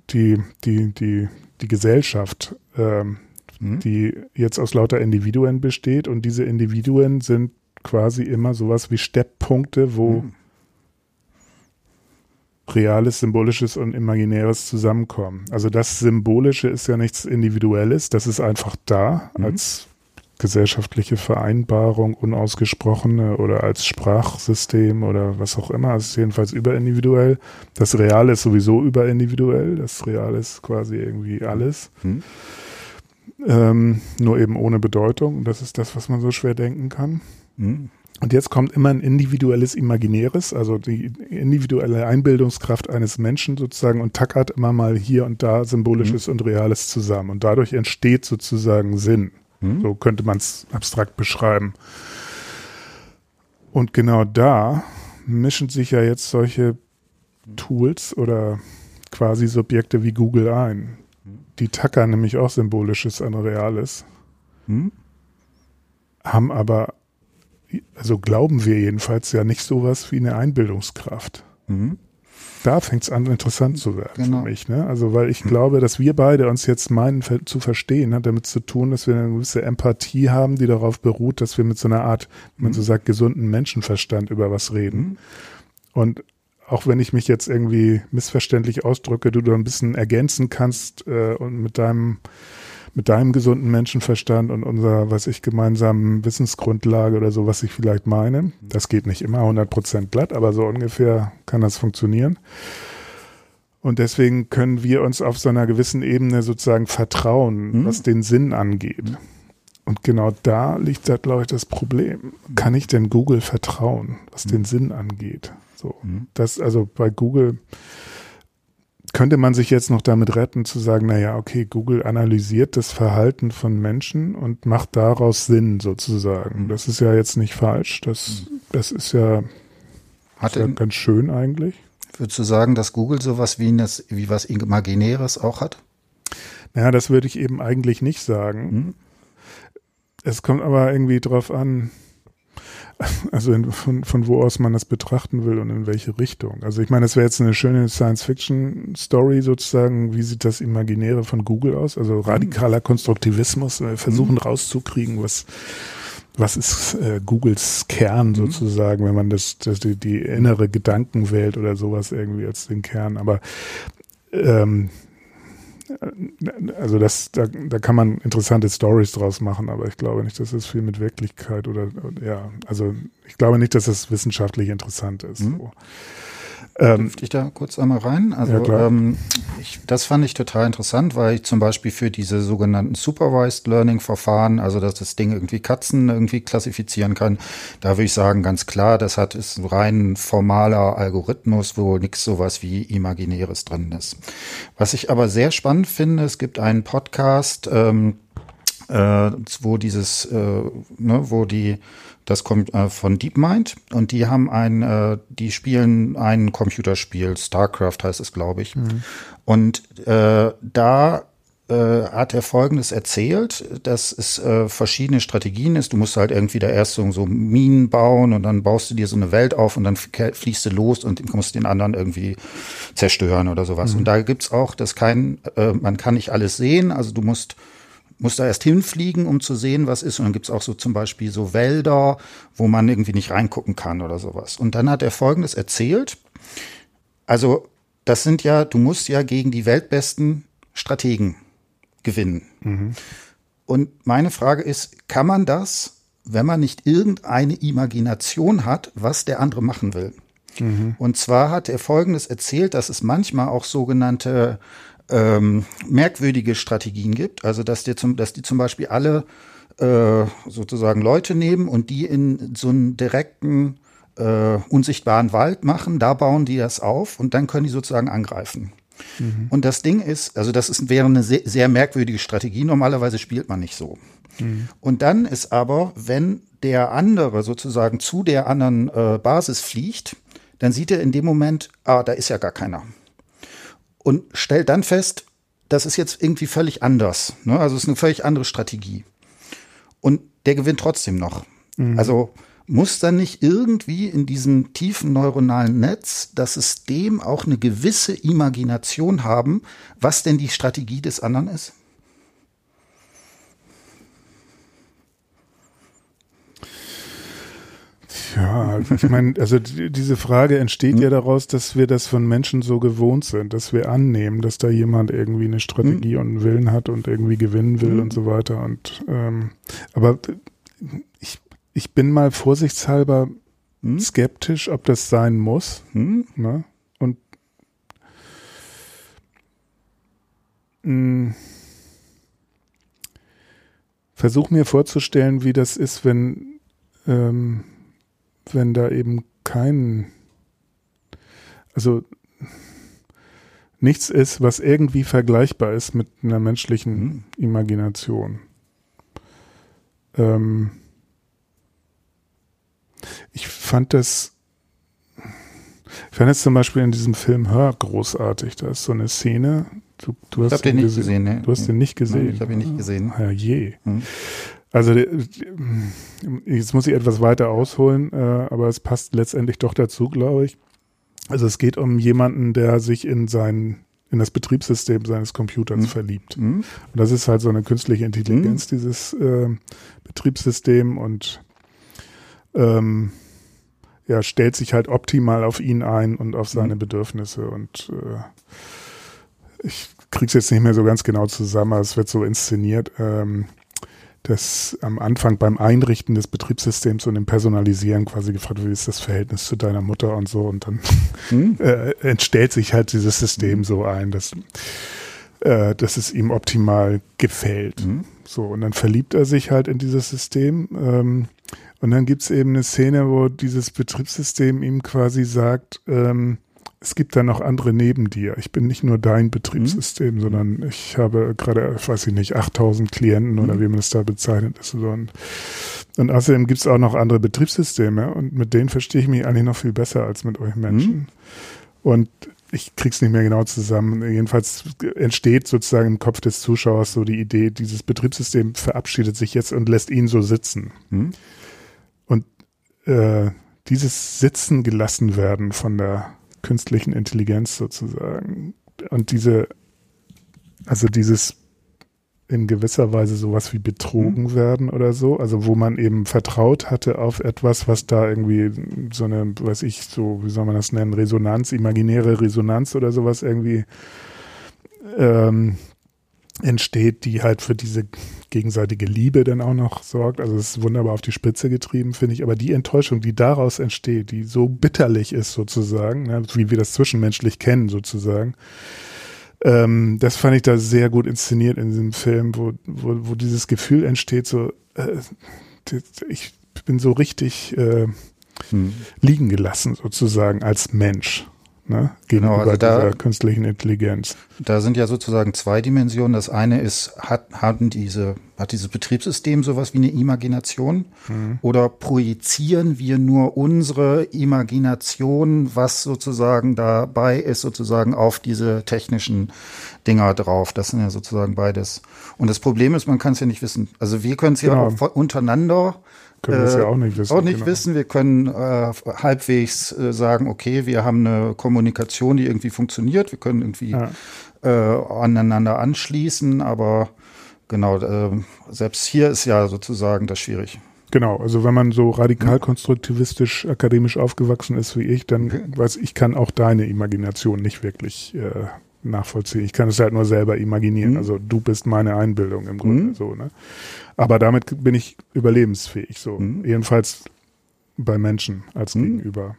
die, die, die, die Gesellschaft, ähm, mhm. die jetzt aus lauter Individuen besteht und diese Individuen sind quasi immer sowas wie Stepppunkte, wo mhm. Reales, Symbolisches und Imaginäres zusammenkommen. Also das Symbolische ist ja nichts Individuelles, das ist einfach da mhm. als gesellschaftliche Vereinbarung, unausgesprochene oder als Sprachsystem oder was auch immer. Es ist jedenfalls überindividuell. Das Real ist sowieso überindividuell. Das Real ist quasi irgendwie alles. Hm. Ähm, nur eben ohne Bedeutung. Und das ist das, was man so schwer denken kann. Hm. Und jetzt kommt immer ein individuelles Imaginäres, also die individuelle Einbildungskraft eines Menschen sozusagen und tackert immer mal hier und da Symbolisches hm. und Reales zusammen. Und dadurch entsteht sozusagen Sinn. Hm? So könnte man es abstrakt beschreiben. Und genau da mischen sich ja jetzt solche Tools oder quasi Subjekte wie Google ein. Die tackern nämlich auch Symbolisches an Reales. Hm? Haben aber, also glauben wir jedenfalls ja nicht sowas wie eine Einbildungskraft. Mhm da fängt es an, interessant zu werden genau. für mich. Ne? Also, weil ich hm. glaube, dass wir beide uns jetzt meinen zu verstehen, hat damit zu tun, dass wir eine gewisse Empathie haben, die darauf beruht, dass wir mit so einer Art, wenn man so hm. sagt, gesunden Menschenverstand über was reden. Hm. Und auch wenn ich mich jetzt irgendwie missverständlich ausdrücke, du da ein bisschen ergänzen kannst äh, und mit deinem mit deinem gesunden Menschenverstand und unserer, was ich, gemeinsamen Wissensgrundlage oder so, was ich vielleicht meine. Das geht nicht immer 100% glatt, aber so ungefähr kann das funktionieren. Und deswegen können wir uns auf so einer gewissen Ebene sozusagen vertrauen, mhm. was den Sinn angeht. Und genau da liegt da, glaube ich, das Problem. Kann ich denn Google vertrauen, was mhm. den Sinn angeht? So, mhm. das, also bei Google, könnte man sich jetzt noch damit retten, zu sagen, naja, okay, Google analysiert das Verhalten von Menschen und macht daraus Sinn sozusagen. Mhm. Das ist ja jetzt nicht falsch. Das, mhm. das ist ja, Hat ja ganz schön eigentlich. Würdest du sagen, dass Google sowas wie, das, wie was Imaginäres auch hat? Naja, das würde ich eben eigentlich nicht sagen. Mhm. Es kommt aber irgendwie drauf an, [laughs] also in, von, von wo aus man das betrachten will und in welche Richtung. Also ich meine, das wäre jetzt eine schöne Science-Fiction-Story sozusagen. Wie sieht das Imaginäre von Google aus? Also radikaler Konstruktivismus. Wir versuchen mhm. rauszukriegen, was was ist äh, Googles Kern mhm. sozusagen, wenn man das, das die, die innere Gedankenwelt oder sowas irgendwie als den Kern. Aber ähm, also das, da, da kann man interessante Stories draus machen, aber ich glaube nicht, dass es viel mit Wirklichkeit oder, ja, also ich glaube nicht, dass es wissenschaftlich interessant ist. Mhm. So. Ähm, Dürfte ich da kurz einmal rein? Also ja, ähm, ich, das fand ich total interessant, weil ich zum Beispiel für diese sogenannten Supervised Learning Verfahren, also dass das Ding irgendwie Katzen irgendwie klassifizieren kann, da würde ich sagen, ganz klar, das hat ist ein rein formaler Algorithmus, wo nichts sowas wie Imaginäres drin ist. Was ich aber sehr spannend finde, es gibt einen Podcast, ähm, äh, wo dieses, äh, ne, wo die das kommt äh, von DeepMind und die haben ein, äh, die spielen ein Computerspiel, StarCraft heißt es, glaube ich. Mhm. Und äh, da äh, hat er Folgendes erzählt, dass es äh, verschiedene Strategien ist. Du musst halt irgendwie da erst so, so Minen bauen und dann baust du dir so eine Welt auf und dann fließt du los und musst den anderen irgendwie zerstören oder sowas. Mhm. Und da gibt's auch, dass kein, äh, man kann nicht alles sehen, also du musst muss da erst hinfliegen, um zu sehen, was ist. Und dann gibt's auch so zum Beispiel so Wälder, wo man irgendwie nicht reingucken kann oder sowas. Und dann hat er Folgendes erzählt. Also das sind ja, du musst ja gegen die weltbesten Strategen gewinnen. Mhm. Und meine Frage ist, kann man das, wenn man nicht irgendeine Imagination hat, was der andere machen will? Mhm. Und zwar hat er Folgendes erzählt, dass es manchmal auch sogenannte ähm, merkwürdige Strategien gibt. Also dass, die zum, dass die zum Beispiel alle äh, sozusagen Leute nehmen und die in so einen direkten äh, unsichtbaren Wald machen, da bauen die das auf und dann können die sozusagen angreifen. Mhm. Und das Ding ist, also das ist, wäre eine sehr, sehr merkwürdige Strategie. Normalerweise spielt man nicht so. Mhm. Und dann ist aber, wenn der andere sozusagen zu der anderen äh, Basis fliegt, dann sieht er in dem Moment, ah, da ist ja gar keiner. Und stellt dann fest, das ist jetzt irgendwie völlig anders. Ne? Also es ist eine völlig andere Strategie. Und der gewinnt trotzdem noch. Mhm. Also muss dann nicht irgendwie in diesem tiefen neuronalen Netz das System auch eine gewisse Imagination haben, was denn die Strategie des anderen ist? Ja, ich meine, also diese Frage entsteht mhm. ja daraus, dass wir das von Menschen so gewohnt sind, dass wir annehmen, dass da jemand irgendwie eine Strategie mhm. und einen Willen hat und irgendwie gewinnen will mhm. und so weiter. Und ähm, aber ich, ich bin mal vorsichtshalber hm? skeptisch, ob das sein muss. Hm? Ne? Und mh, hm, versuch mir vorzustellen, wie das ist, wenn ähm, wenn da eben kein, also nichts ist, was irgendwie vergleichbar ist mit einer menschlichen mhm. Imagination. Ähm, ich fand das, ich fand es zum Beispiel in diesem Film Hör großartig. Da ist so eine Szene. Du, du hast ich den, den nicht gesehen. gesehen ne? Du hast den nicht gesehen. Nein, ich habe ihn nicht gesehen. Ah, je. Mhm. Also jetzt muss ich etwas weiter ausholen, äh, aber es passt letztendlich doch dazu, glaube ich. Also es geht um jemanden, der sich in sein in das Betriebssystem seines Computers mhm. verliebt. Mhm. Und das ist halt so eine künstliche Intelligenz, mhm. dieses äh, Betriebssystem und ähm, ja, stellt sich halt optimal auf ihn ein und auf seine mhm. Bedürfnisse. Und äh, ich krieg's jetzt nicht mehr so ganz genau zusammen, aber es wird so inszeniert. Ähm, dass am Anfang beim Einrichten des Betriebssystems und dem Personalisieren quasi gefragt wird, wie ist das Verhältnis zu deiner Mutter und so und dann hm? [laughs] äh, entstellt sich halt dieses System so ein, dass, äh, dass es ihm optimal gefällt. Hm? So, und dann verliebt er sich halt in dieses System ähm, und dann gibt's eben eine Szene, wo dieses Betriebssystem ihm quasi sagt, ähm, es gibt da noch andere neben dir. Ich bin nicht nur dein Betriebssystem, mhm. sondern ich habe gerade, weiß ich nicht, 8000 Klienten mhm. oder wie man es da bezeichnet ist. Und, und außerdem gibt es auch noch andere Betriebssysteme und mit denen verstehe ich mich eigentlich noch viel besser als mit euch Menschen. Mhm. Und ich krieg's nicht mehr genau zusammen. Jedenfalls entsteht sozusagen im Kopf des Zuschauers so die Idee, dieses Betriebssystem verabschiedet sich jetzt und lässt ihn so sitzen. Mhm. Und äh, dieses Sitzen gelassen werden von der künstlichen Intelligenz sozusagen. Und diese, also dieses in gewisser Weise sowas wie betrogen mhm. werden oder so, also wo man eben vertraut hatte auf etwas, was da irgendwie so eine, weiß ich, so, wie soll man das nennen, Resonanz, imaginäre Resonanz oder sowas irgendwie ähm, entsteht, die halt für diese gegenseitige Liebe dann auch noch sorgt. Also es ist wunderbar auf die Spitze getrieben, finde ich. Aber die Enttäuschung, die daraus entsteht, die so bitterlich ist sozusagen, ne, wie wir das zwischenmenschlich kennen sozusagen, ähm, das fand ich da sehr gut inszeniert in diesem Film, wo, wo, wo dieses Gefühl entsteht, so äh, ich bin so richtig äh, hm. liegen gelassen sozusagen als Mensch ne, gegenüber genau, also da, dieser künstlichen Intelligenz. Da sind ja sozusagen zwei Dimensionen. Das eine ist, hat, haben diese, hat dieses Betriebssystem sowas wie eine Imagination mhm. oder projizieren wir nur unsere Imagination, was sozusagen dabei ist, sozusagen auf diese technischen Dinger drauf. Das sind ja sozusagen beides. Und das Problem ist, man kann es ja nicht wissen. Also wir können es ja genau. auch untereinander können wir es ja auch nicht wissen. Auch nicht genau. wissen. Wir können äh, halbwegs äh, sagen, okay, wir haben eine Kommunikation, die irgendwie funktioniert. Wir können irgendwie ja. äh, aneinander anschließen, aber genau, äh, selbst hier ist ja sozusagen das schwierig. Genau, also wenn man so radikal konstruktivistisch akademisch aufgewachsen ist wie ich, dann weiß ich kann auch deine Imagination nicht wirklich äh, nachvollziehen. Ich kann es halt nur selber imaginieren. Mhm. Also du bist meine Einbildung im Grunde mhm. so, ne? Aber damit bin ich überlebensfähig, so. Mhm. Jedenfalls bei Menschen als mhm. Gegenüber.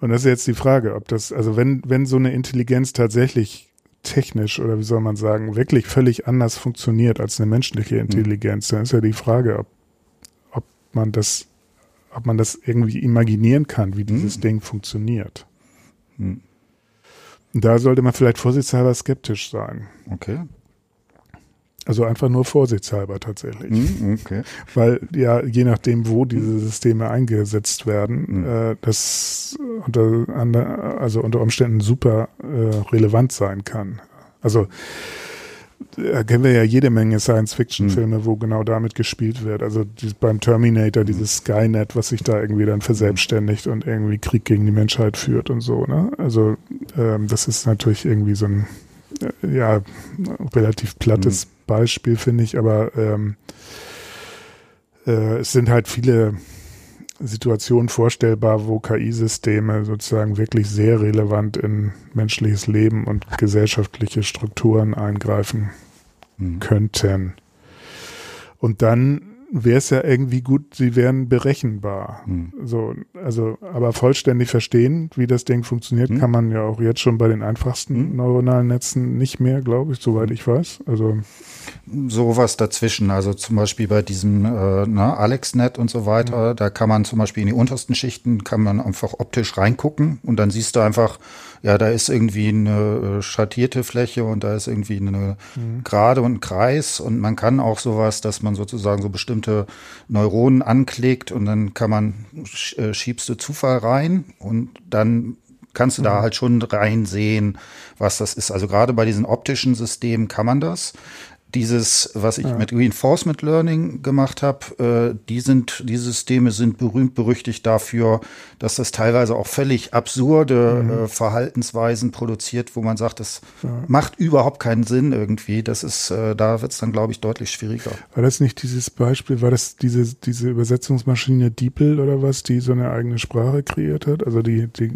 Und das ist jetzt die Frage, ob das, also wenn, wenn so eine Intelligenz tatsächlich technisch oder wie soll man sagen, wirklich völlig anders funktioniert als eine menschliche mhm. Intelligenz, dann ist ja die Frage, ob, ob man das, ob man das irgendwie imaginieren kann, wie dieses mhm. Ding funktioniert. Mhm. Da sollte man vielleicht vorsichtshalber skeptisch sein. Okay. Also einfach nur vorsichtshalber tatsächlich. Mhm, okay. Weil ja, je nachdem, wo diese Systeme eingesetzt werden, mhm. äh, das unter, also unter Umständen super äh, relevant sein kann. Also da kennen wir ja jede Menge Science-Fiction-Filme, mhm. wo genau damit gespielt wird. Also die, beim Terminator, dieses Skynet, was sich da irgendwie dann verselbstständigt und irgendwie Krieg gegen die Menschheit führt und so. Ne? Also ähm, das ist natürlich irgendwie so ein äh, ja relativ plattes mhm. Beispiel, finde ich, aber ähm, äh, es sind halt viele Situationen vorstellbar, wo KI-Systeme sozusagen wirklich sehr relevant in menschliches Leben und gesellschaftliche Strukturen eingreifen mhm. könnten. Und dann wäre es ja irgendwie gut, sie wären berechenbar. Hm. So, also, aber vollständig verstehen, wie das Ding funktioniert, hm. kann man ja auch jetzt schon bei den einfachsten hm. neuronalen Netzen nicht mehr, glaube ich, soweit ich weiß. Also sowas dazwischen, also zum Beispiel bei diesem äh, ne, AlexNet und so weiter, da kann man zum Beispiel in die untersten Schichten kann man einfach optisch reingucken und dann siehst du einfach, ja, da ist irgendwie eine äh, schattierte Fläche und da ist irgendwie eine mhm. Gerade und ein Kreis und man kann auch sowas, dass man sozusagen so bestimmte Neuronen anklickt und dann kann man, äh, schiebst du Zufall rein und dann kannst du mhm. da halt schon reinsehen, was das ist. Also gerade bei diesen optischen Systemen kann man das dieses, was ich ja. mit Reinforcement Learning gemacht habe, äh, die sind, die Systeme sind berühmt berüchtigt dafür, dass das teilweise auch völlig absurde mhm. äh, Verhaltensweisen produziert, wo man sagt, das ja. macht überhaupt keinen Sinn irgendwie. Das ist, äh, da wird es dann, glaube ich, deutlich schwieriger. War das nicht dieses Beispiel, war das diese, diese Übersetzungsmaschine DeepL oder was, die so eine eigene Sprache kreiert hat? Also die, die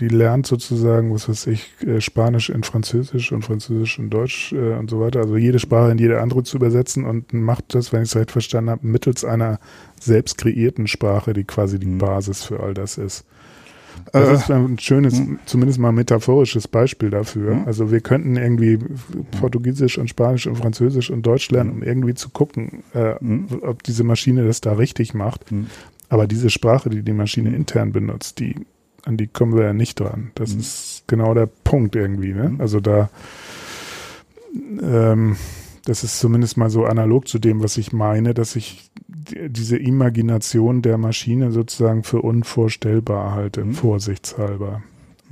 die lernt sozusagen, was weiß ich, äh, Spanisch in Französisch und Französisch in Deutsch äh, und so weiter. Also jede Sprache in jede andere zu übersetzen und macht das, wenn ich es recht verstanden habe, mittels einer selbst kreierten Sprache, die quasi die mhm. Basis für all das ist. Das äh, ist ein schönes, mh. zumindest mal metaphorisches Beispiel dafür. Mh. Also wir könnten irgendwie Portugiesisch und Spanisch und Französisch und Deutsch lernen, um irgendwie zu gucken, äh, ob diese Maschine das da richtig macht. Aber diese Sprache, die die Maschine intern benutzt, die an die kommen wir ja nicht dran. Das mhm. ist genau der Punkt irgendwie. Ne? Mhm. Also da, ähm, das ist zumindest mal so analog zu dem, was ich meine, dass ich diese Imagination der Maschine sozusagen für unvorstellbar halte, mhm. vorsichtshalber.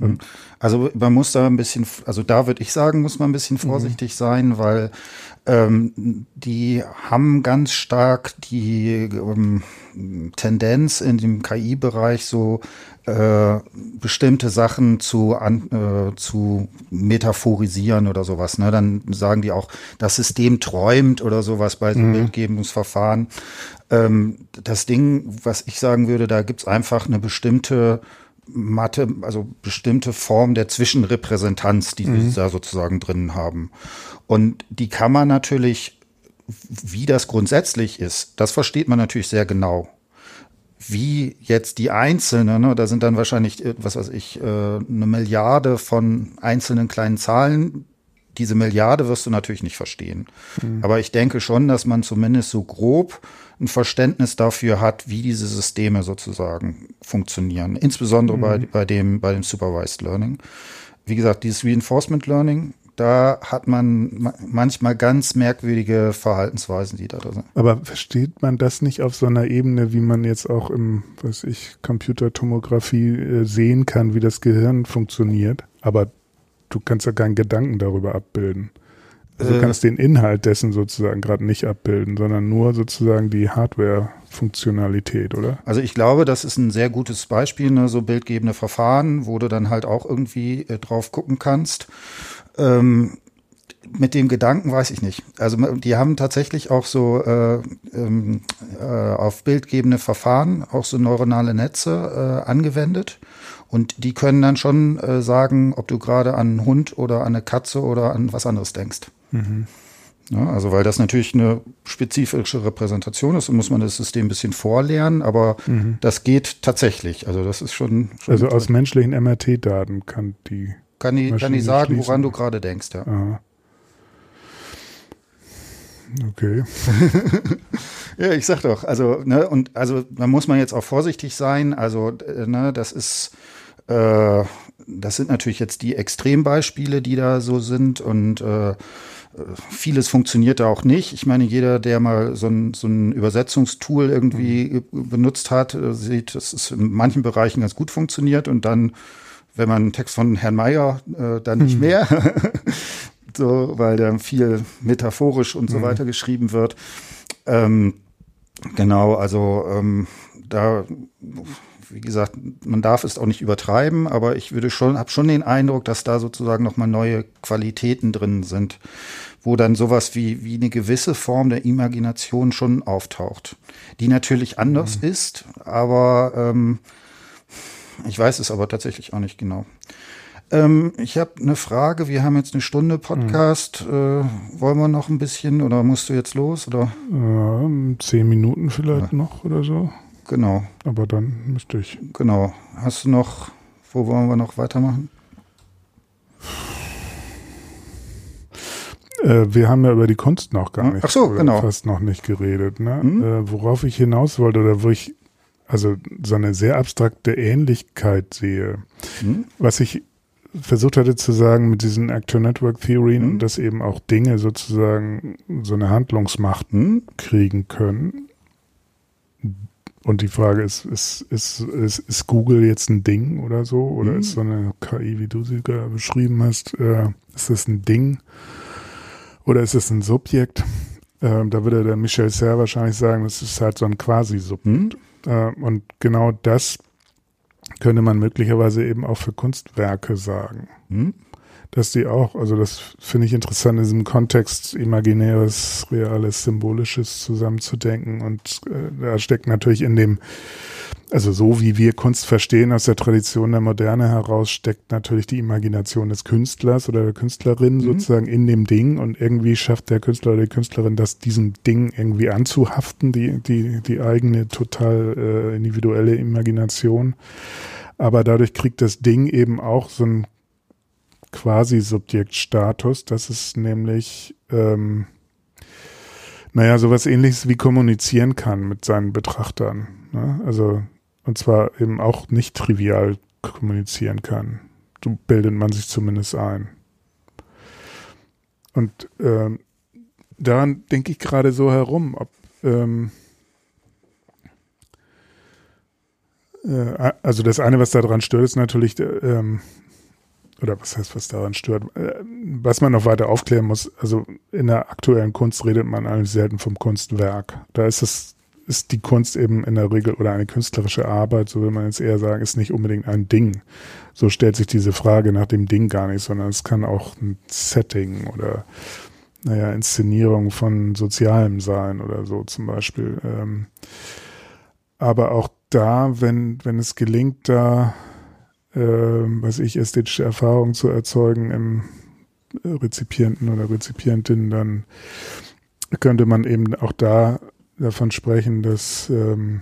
Mhm. Also man muss da ein bisschen, also da würde ich sagen, muss man ein bisschen mhm. vorsichtig mhm. sein, weil ähm, die haben ganz stark die ähm, Tendenz in dem KI-Bereich so äh, bestimmte Sachen zu, an, äh, zu metaphorisieren oder sowas. Ne? Dann sagen die auch, das System träumt oder sowas bei mhm. Bildgebungsverfahren. Ähm, das Ding, was ich sagen würde, da gibt's einfach eine bestimmte Mathe, also bestimmte Form der Zwischenrepräsentanz, die mhm. sie da sozusagen drin haben. Und die kann man natürlich, wie das grundsätzlich ist, das versteht man natürlich sehr genau wie jetzt die einzelnen, ne, da sind dann wahrscheinlich, äh, was weiß ich, äh, eine Milliarde von einzelnen kleinen Zahlen. Diese Milliarde wirst du natürlich nicht verstehen. Mhm. Aber ich denke schon, dass man zumindest so grob ein Verständnis dafür hat, wie diese Systeme sozusagen funktionieren. Insbesondere mhm. bei, bei dem, bei dem Supervised Learning. Wie gesagt, dieses Reinforcement Learning da hat man manchmal ganz merkwürdige Verhaltensweisen, die da drin sind. Aber versteht man das nicht auf so einer Ebene, wie man jetzt auch im, was ich, Computertomographie äh, sehen kann, wie das Gehirn funktioniert? Aber du kannst ja keinen Gedanken darüber abbilden. Also du äh. kannst den Inhalt dessen sozusagen gerade nicht abbilden, sondern nur sozusagen die Hardware-Funktionalität, oder? Also ich glaube, das ist ein sehr gutes Beispiel, ne, so bildgebende Verfahren, wo du dann halt auch irgendwie äh, drauf gucken kannst. Ähm, mit dem Gedanken weiß ich nicht. Also die haben tatsächlich auch so äh, ähm, äh, auf bildgebende Verfahren, auch so neuronale Netze äh, angewendet. Und die können dann schon äh, sagen, ob du gerade an einen Hund oder an eine Katze oder an was anderes denkst. Mhm. Ja, also weil das natürlich eine spezifische Repräsentation ist, muss man das System ein bisschen vorlernen, aber mhm. das geht tatsächlich. Also das ist schon. schon also aus menschlichen MRT-Daten kann die. Kann die, kann die sagen, schließen. woran du gerade denkst, ja. Aha. Okay. [laughs] ja, ich sag doch, also, ne, und also da muss man jetzt auch vorsichtig sein. Also, äh, ne, das ist, äh, das sind natürlich jetzt die Extrembeispiele, die da so sind und äh, vieles funktioniert da auch nicht. Ich meine, jeder, der mal so ein, so ein Übersetzungstool irgendwie mhm. benutzt hat, äh, sieht, dass es in manchen Bereichen ganz gut funktioniert und dann, wenn man einen Text von Herrn Mayer, äh, dann nicht mhm. mehr. [laughs] so, weil da viel metaphorisch und so mhm. weiter geschrieben wird. Ähm, genau, also ähm, da, wie gesagt, man darf es auch nicht übertreiben, aber ich würde schon, habe schon den Eindruck, dass da sozusagen nochmal neue Qualitäten drin sind, wo dann sowas wie, wie eine gewisse Form der Imagination schon auftaucht, die natürlich anders mhm. ist, aber ähm, ich weiß es aber tatsächlich auch nicht genau. Ähm, ich habe eine Frage. Wir haben jetzt eine Stunde Podcast. Mhm. Äh, wollen wir noch ein bisschen oder musst du jetzt los? Oder? Ja, zehn Minuten vielleicht ja. noch oder so. Genau. Aber dann müsste ich. Genau. Hast du noch, wo wollen wir noch weitermachen? Äh, wir haben ja über die Kunst noch gar nicht. Ach so, genau. Fast noch nicht geredet. Ne? Mhm. Äh, worauf ich hinaus wollte oder wo ich also so eine sehr abstrakte Ähnlichkeit sehe. Mhm. Was ich versucht hatte zu sagen mit diesen Actor Network Theorien, mhm. dass eben auch Dinge sozusagen so eine Handlungsmacht mhm. kriegen können. Und die Frage ist, ist, ist, ist, ist Google jetzt ein Ding oder so? Oder mhm. ist so eine KI, wie du sie gerade beschrieben hast, äh, ist das ein Ding? Oder ist es ein Subjekt? Ähm, da würde der Michel Serre wahrscheinlich sagen, das ist halt so ein Quasi-Subjekt. Mhm. Äh, und genau das könnte man möglicherweise eben auch für Kunstwerke sagen. Hm? Dass die auch, also das finde ich interessant, in diesem Kontext imaginäres, reales, symbolisches zusammenzudenken. Und äh, da steckt natürlich in dem also so wie wir Kunst verstehen aus der Tradition der Moderne heraus, steckt natürlich die Imagination des Künstlers oder der Künstlerin mhm. sozusagen in dem Ding und irgendwie schafft der Künstler oder die Künstlerin das, diesem Ding irgendwie anzuhaften, die, die, die eigene total äh, individuelle Imagination. Aber dadurch kriegt das Ding eben auch so einen quasi Subjektstatus, dass es nämlich ähm, naja, sowas ähnliches wie kommunizieren kann mit seinen Betrachtern. Ne? Also und zwar eben auch nicht trivial kommunizieren kann. So bildet man sich zumindest ein. Und ähm, daran denke ich gerade so herum, ob ähm, äh, also das eine, was daran stört, ist natürlich, äh, ähm, oder was heißt, was daran stört, äh, was man noch weiter aufklären muss, also in der aktuellen Kunst redet man eigentlich selten vom Kunstwerk. Da ist es ist die Kunst eben in der Regel oder eine künstlerische Arbeit, so will man jetzt eher sagen, ist nicht unbedingt ein Ding. So stellt sich diese Frage nach dem Ding gar nicht, sondern es kann auch ein Setting oder naja, Inszenierung von Sozialem sein oder so zum Beispiel. Ähm, aber auch da, wenn, wenn es gelingt, da, äh, was ich, ästhetische Erfahrungen zu erzeugen im Rezipienten oder Rezipientin, dann könnte man eben auch da davon sprechen, dass, ähm,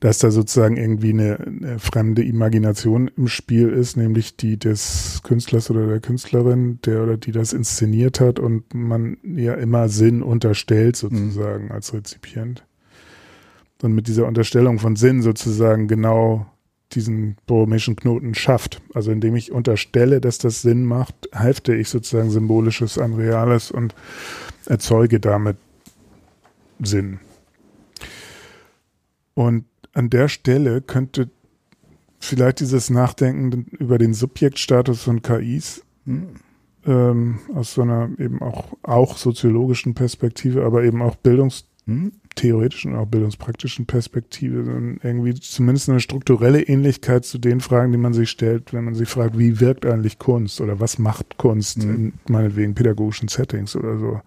dass da sozusagen irgendwie eine, eine, fremde Imagination im Spiel ist, nämlich die des Künstlers oder der Künstlerin, der oder die das inszeniert hat und man ja immer Sinn unterstellt sozusagen mhm. als Rezipient. Und mit dieser Unterstellung von Sinn sozusagen genau diesen boromischen Knoten schafft. Also indem ich unterstelle, dass das Sinn macht, hefte ich sozusagen Symbolisches an Reales und erzeuge damit Sinn. Und an der Stelle könnte vielleicht dieses Nachdenken über den Subjektstatus von KIs hm. ähm, aus so einer eben auch, auch soziologischen Perspektive, aber eben auch Bildungs hm? Theoretischen und auch bildungspraktischen Perspektive irgendwie zumindest eine strukturelle Ähnlichkeit zu den Fragen, die man sich stellt, wenn man sich fragt, wie wirkt eigentlich Kunst oder was macht Kunst mhm. in meinetwegen pädagogischen Settings oder so.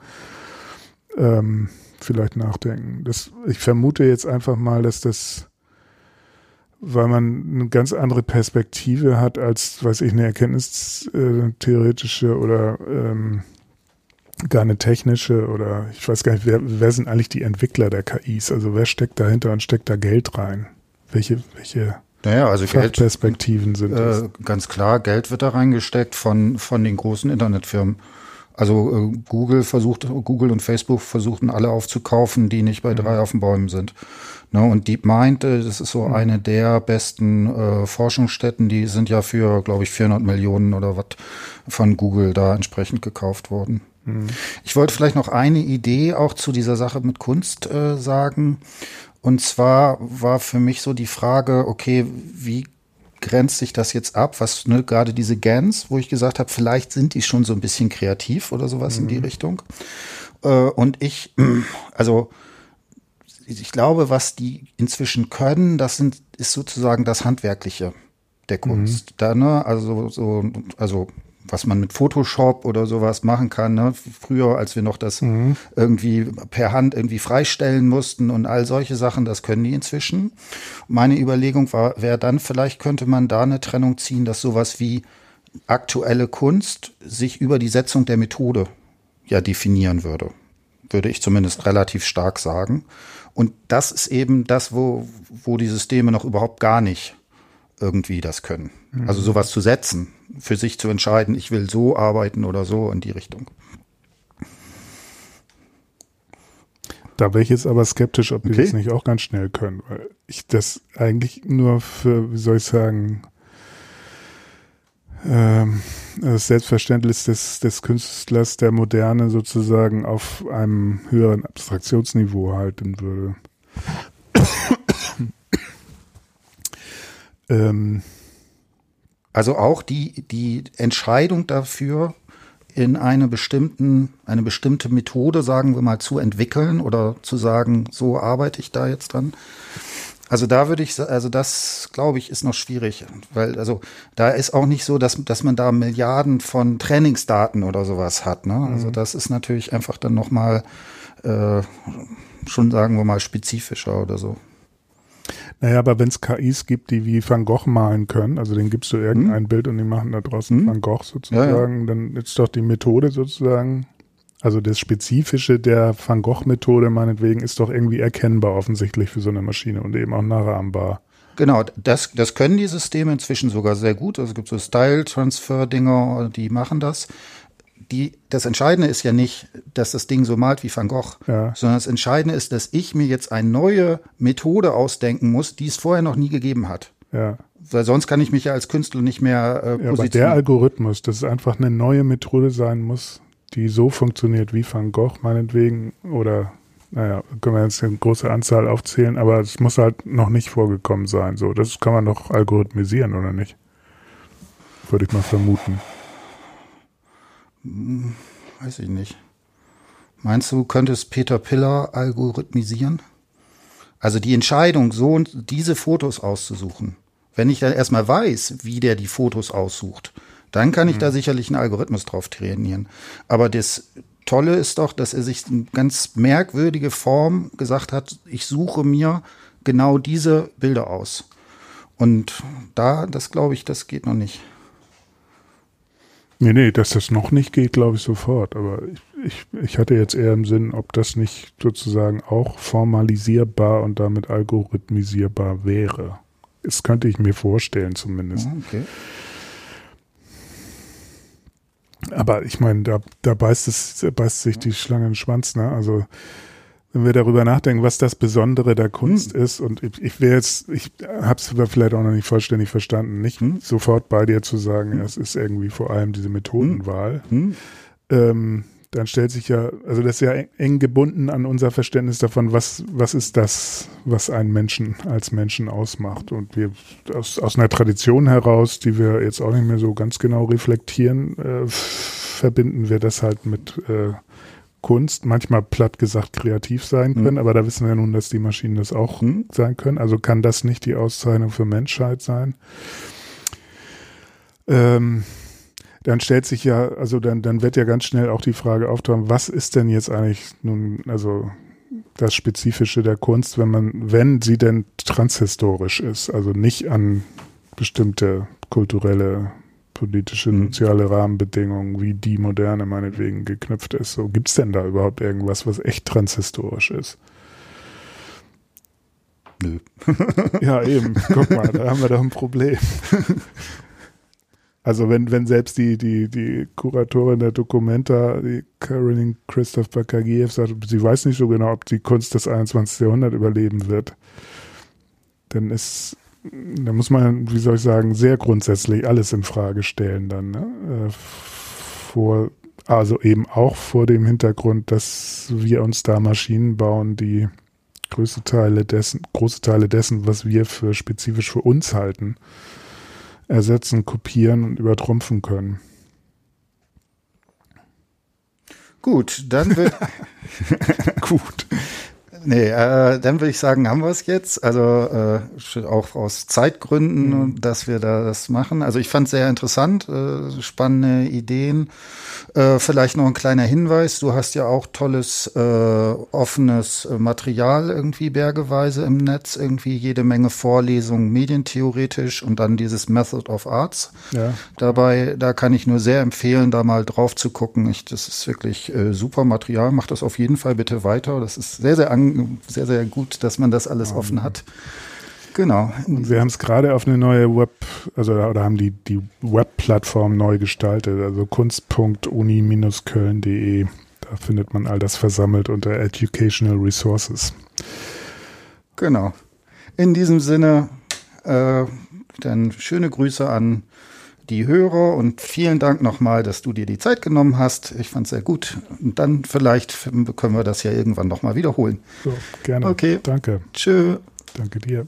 Ähm, vielleicht nachdenken. Das, ich vermute jetzt einfach mal, dass das, weil man eine ganz andere Perspektive hat als, weiß ich, eine erkenntnistheoretische oder ähm, gar eine technische oder ich weiß gar nicht, wer, wer sind eigentlich die Entwickler der KIs? Also wer steckt dahinter und steckt da Geld rein? Welche, welche naja, also Perspektiven sind das? Äh, ganz klar, Geld wird da reingesteckt von, von den großen Internetfirmen. Also äh, Google versucht, Google und Facebook versuchten alle aufzukaufen, die nicht bei mhm. drei auf den Bäumen sind. Ne, und DeepMind, äh, das ist so mhm. eine der besten äh, Forschungsstätten, die sind ja für, glaube ich, 400 Millionen oder was von Google da entsprechend gekauft worden. Mhm. Ich wollte vielleicht noch eine Idee auch zu dieser Sache mit Kunst äh, sagen. Und zwar war für mich so die Frage, okay, wie grenzt sich das jetzt ab? Was, ne, gerade diese Gans, wo ich gesagt habe, vielleicht sind die schon so ein bisschen kreativ oder sowas mhm. in die mhm. Richtung. Äh, und ich, [clears throat] also, ich glaube, was die inzwischen können, das sind, ist sozusagen das Handwerkliche der Kunst. Mhm. Da, ne, also, so, also was man mit Photoshop oder sowas machen kann. Ne? Früher, als wir noch das mhm. irgendwie per Hand irgendwie freistellen mussten und all solche Sachen, das können die inzwischen. Meine Überlegung war, wäre dann, vielleicht könnte man da eine Trennung ziehen, dass sowas wie aktuelle Kunst sich über die Setzung der Methode ja definieren würde. Würde ich zumindest relativ stark sagen. Und das ist eben das, wo, wo die Systeme noch überhaupt gar nicht irgendwie das können. Also sowas zu setzen, für sich zu entscheiden, ich will so arbeiten oder so in die Richtung. Da wäre ich jetzt aber skeptisch, ob die okay. das nicht auch ganz schnell können, weil ich das eigentlich nur für, wie soll ich sagen, ähm, das Selbstverständnis des, des Künstlers der Moderne sozusagen auf einem höheren Abstraktionsniveau halten würde. [coughs] ähm, also auch die, die Entscheidung dafür, in eine bestimmten, eine bestimmte Methode, sagen wir mal, zu entwickeln oder zu sagen, so arbeite ich da jetzt dran. Also da würde ich, also das glaube ich ist noch schwierig, weil also da ist auch nicht so, dass, dass man da Milliarden von Trainingsdaten oder sowas hat. Ne? Also mhm. das ist natürlich einfach dann noch mal äh, schon sagen wir mal spezifischer oder so. Naja, aber wenn es KIs gibt, die wie Van Gogh malen können, also den gibst du irgendein hm? Bild und die machen da draußen hm? Van Gogh sozusagen, ja, ja. dann ist doch die Methode sozusagen, also das Spezifische der Van Gogh-Methode meinetwegen ist doch irgendwie erkennbar offensichtlich für so eine Maschine und eben auch nachahmbar. Genau, das, das können die Systeme inzwischen sogar sehr gut. Also es gibt so Style-Transfer-Dinger, die machen das die, das Entscheidende ist ja nicht, dass das Ding so malt wie Van Gogh, ja. sondern das Entscheidende ist, dass ich mir jetzt eine neue Methode ausdenken muss, die es vorher noch nie gegeben hat. Ja. Weil sonst kann ich mich ja als Künstler nicht mehr äh, ja, aber der Algorithmus, dass es einfach eine neue Methode sein muss, die so funktioniert wie Van Gogh meinetwegen oder naja, können wir jetzt eine große Anzahl aufzählen, aber es muss halt noch nicht vorgekommen sein. So, das kann man doch algorithmisieren, oder nicht? Würde ich mal vermuten. Hm, weiß ich nicht. Meinst du, könntest Peter Piller algorithmisieren? Also die Entscheidung, so diese Fotos auszusuchen. Wenn ich dann erstmal weiß, wie der die Fotos aussucht, dann kann ich mhm. da sicherlich einen Algorithmus drauf trainieren. Aber das Tolle ist doch, dass er sich in ganz merkwürdige Form gesagt hat, ich suche mir genau diese Bilder aus. Und da, das glaube ich, das geht noch nicht. Nee, nee, dass das noch nicht geht, glaube ich sofort. Aber ich, ich, ich hatte jetzt eher im Sinn, ob das nicht sozusagen auch formalisierbar und damit algorithmisierbar wäre. Das könnte ich mir vorstellen zumindest. Ah, okay. Aber ich meine, da, da beißt, es, beißt sich die Schlange in den Schwanz, ne? Also wenn wir darüber nachdenken, was das Besondere der Kunst hm. ist, und ich, ich wäre jetzt, ich habe es vielleicht auch noch nicht vollständig verstanden, nicht hm. sofort bei dir zu sagen, hm. es ist irgendwie vor allem diese Methodenwahl. Hm. hm. Ähm, dann stellt sich ja, also das ist ja eng gebunden an unser Verständnis davon, was, was ist das, was einen Menschen als Menschen ausmacht. Und wir aus, aus einer Tradition heraus, die wir jetzt auch nicht mehr so ganz genau reflektieren, äh, verbinden wir das halt mit äh, Kunst, manchmal platt gesagt kreativ sein können, mhm. aber da wissen wir nun, dass die Maschinen das auch mhm. sein können. Also kann das nicht die Auszeichnung für Menschheit sein. Ähm, dann stellt sich ja, also dann, dann wird ja ganz schnell auch die Frage auftauchen, was ist denn jetzt eigentlich nun, also das Spezifische der Kunst, wenn man, wenn sie denn transhistorisch ist, also nicht an bestimmte kulturelle, politische, soziale Rahmenbedingungen, wie die moderne meinetwegen geknüpft ist. So gibt es denn da überhaupt irgendwas, was echt transhistorisch ist? Nö. [laughs] ja, eben. Guck mal, da haben wir doch ein Problem. Also wenn, wenn selbst die, die, die Kuratorin der Documenta, die Caroline Christoph Bakagiev, sagt, sie weiß nicht so genau, ob die Kunst des 21. Jahrhunderts überleben wird, dann ist, da muss man, wie soll ich sagen, sehr grundsätzlich alles in Frage stellen dann, ne? Äh, vor, also eben auch vor dem Hintergrund, dass wir uns da Maschinen bauen, die größte Teile dessen, große Teile dessen, was wir für spezifisch für uns halten, ersetzen, kopieren und übertrumpfen können. Gut, dann wird [laughs] [laughs] gut. Nee, äh, dann würde ich sagen, haben wir es jetzt. Also äh, auch aus Zeitgründen, mhm. dass wir da das machen. Also ich fand es sehr interessant, äh, spannende Ideen. Äh, vielleicht noch ein kleiner Hinweis. Du hast ja auch tolles, äh, offenes Material irgendwie bergeweise im Netz. Irgendwie jede Menge Vorlesungen, medientheoretisch und dann dieses Method of Arts. Ja. Dabei, da kann ich nur sehr empfehlen, da mal drauf zu gucken. Ich, das ist wirklich äh, super Material. Mach das auf jeden Fall bitte weiter. Das ist sehr, sehr, sehr, sehr gut, dass man das alles offen hat. Genau. Und wir haben es gerade auf eine neue Web, also oder haben die, die Webplattform neu gestaltet, also kunst.uni-köln.de. Da findet man all das versammelt unter Educational Resources. Genau. In diesem Sinne, äh, dann schöne Grüße an die Hörer und vielen Dank nochmal, dass du dir die Zeit genommen hast. Ich fand es sehr gut. Und dann vielleicht können wir das ja irgendwann nochmal wiederholen. So, gerne. Okay. Danke. Tschö. Danke dir.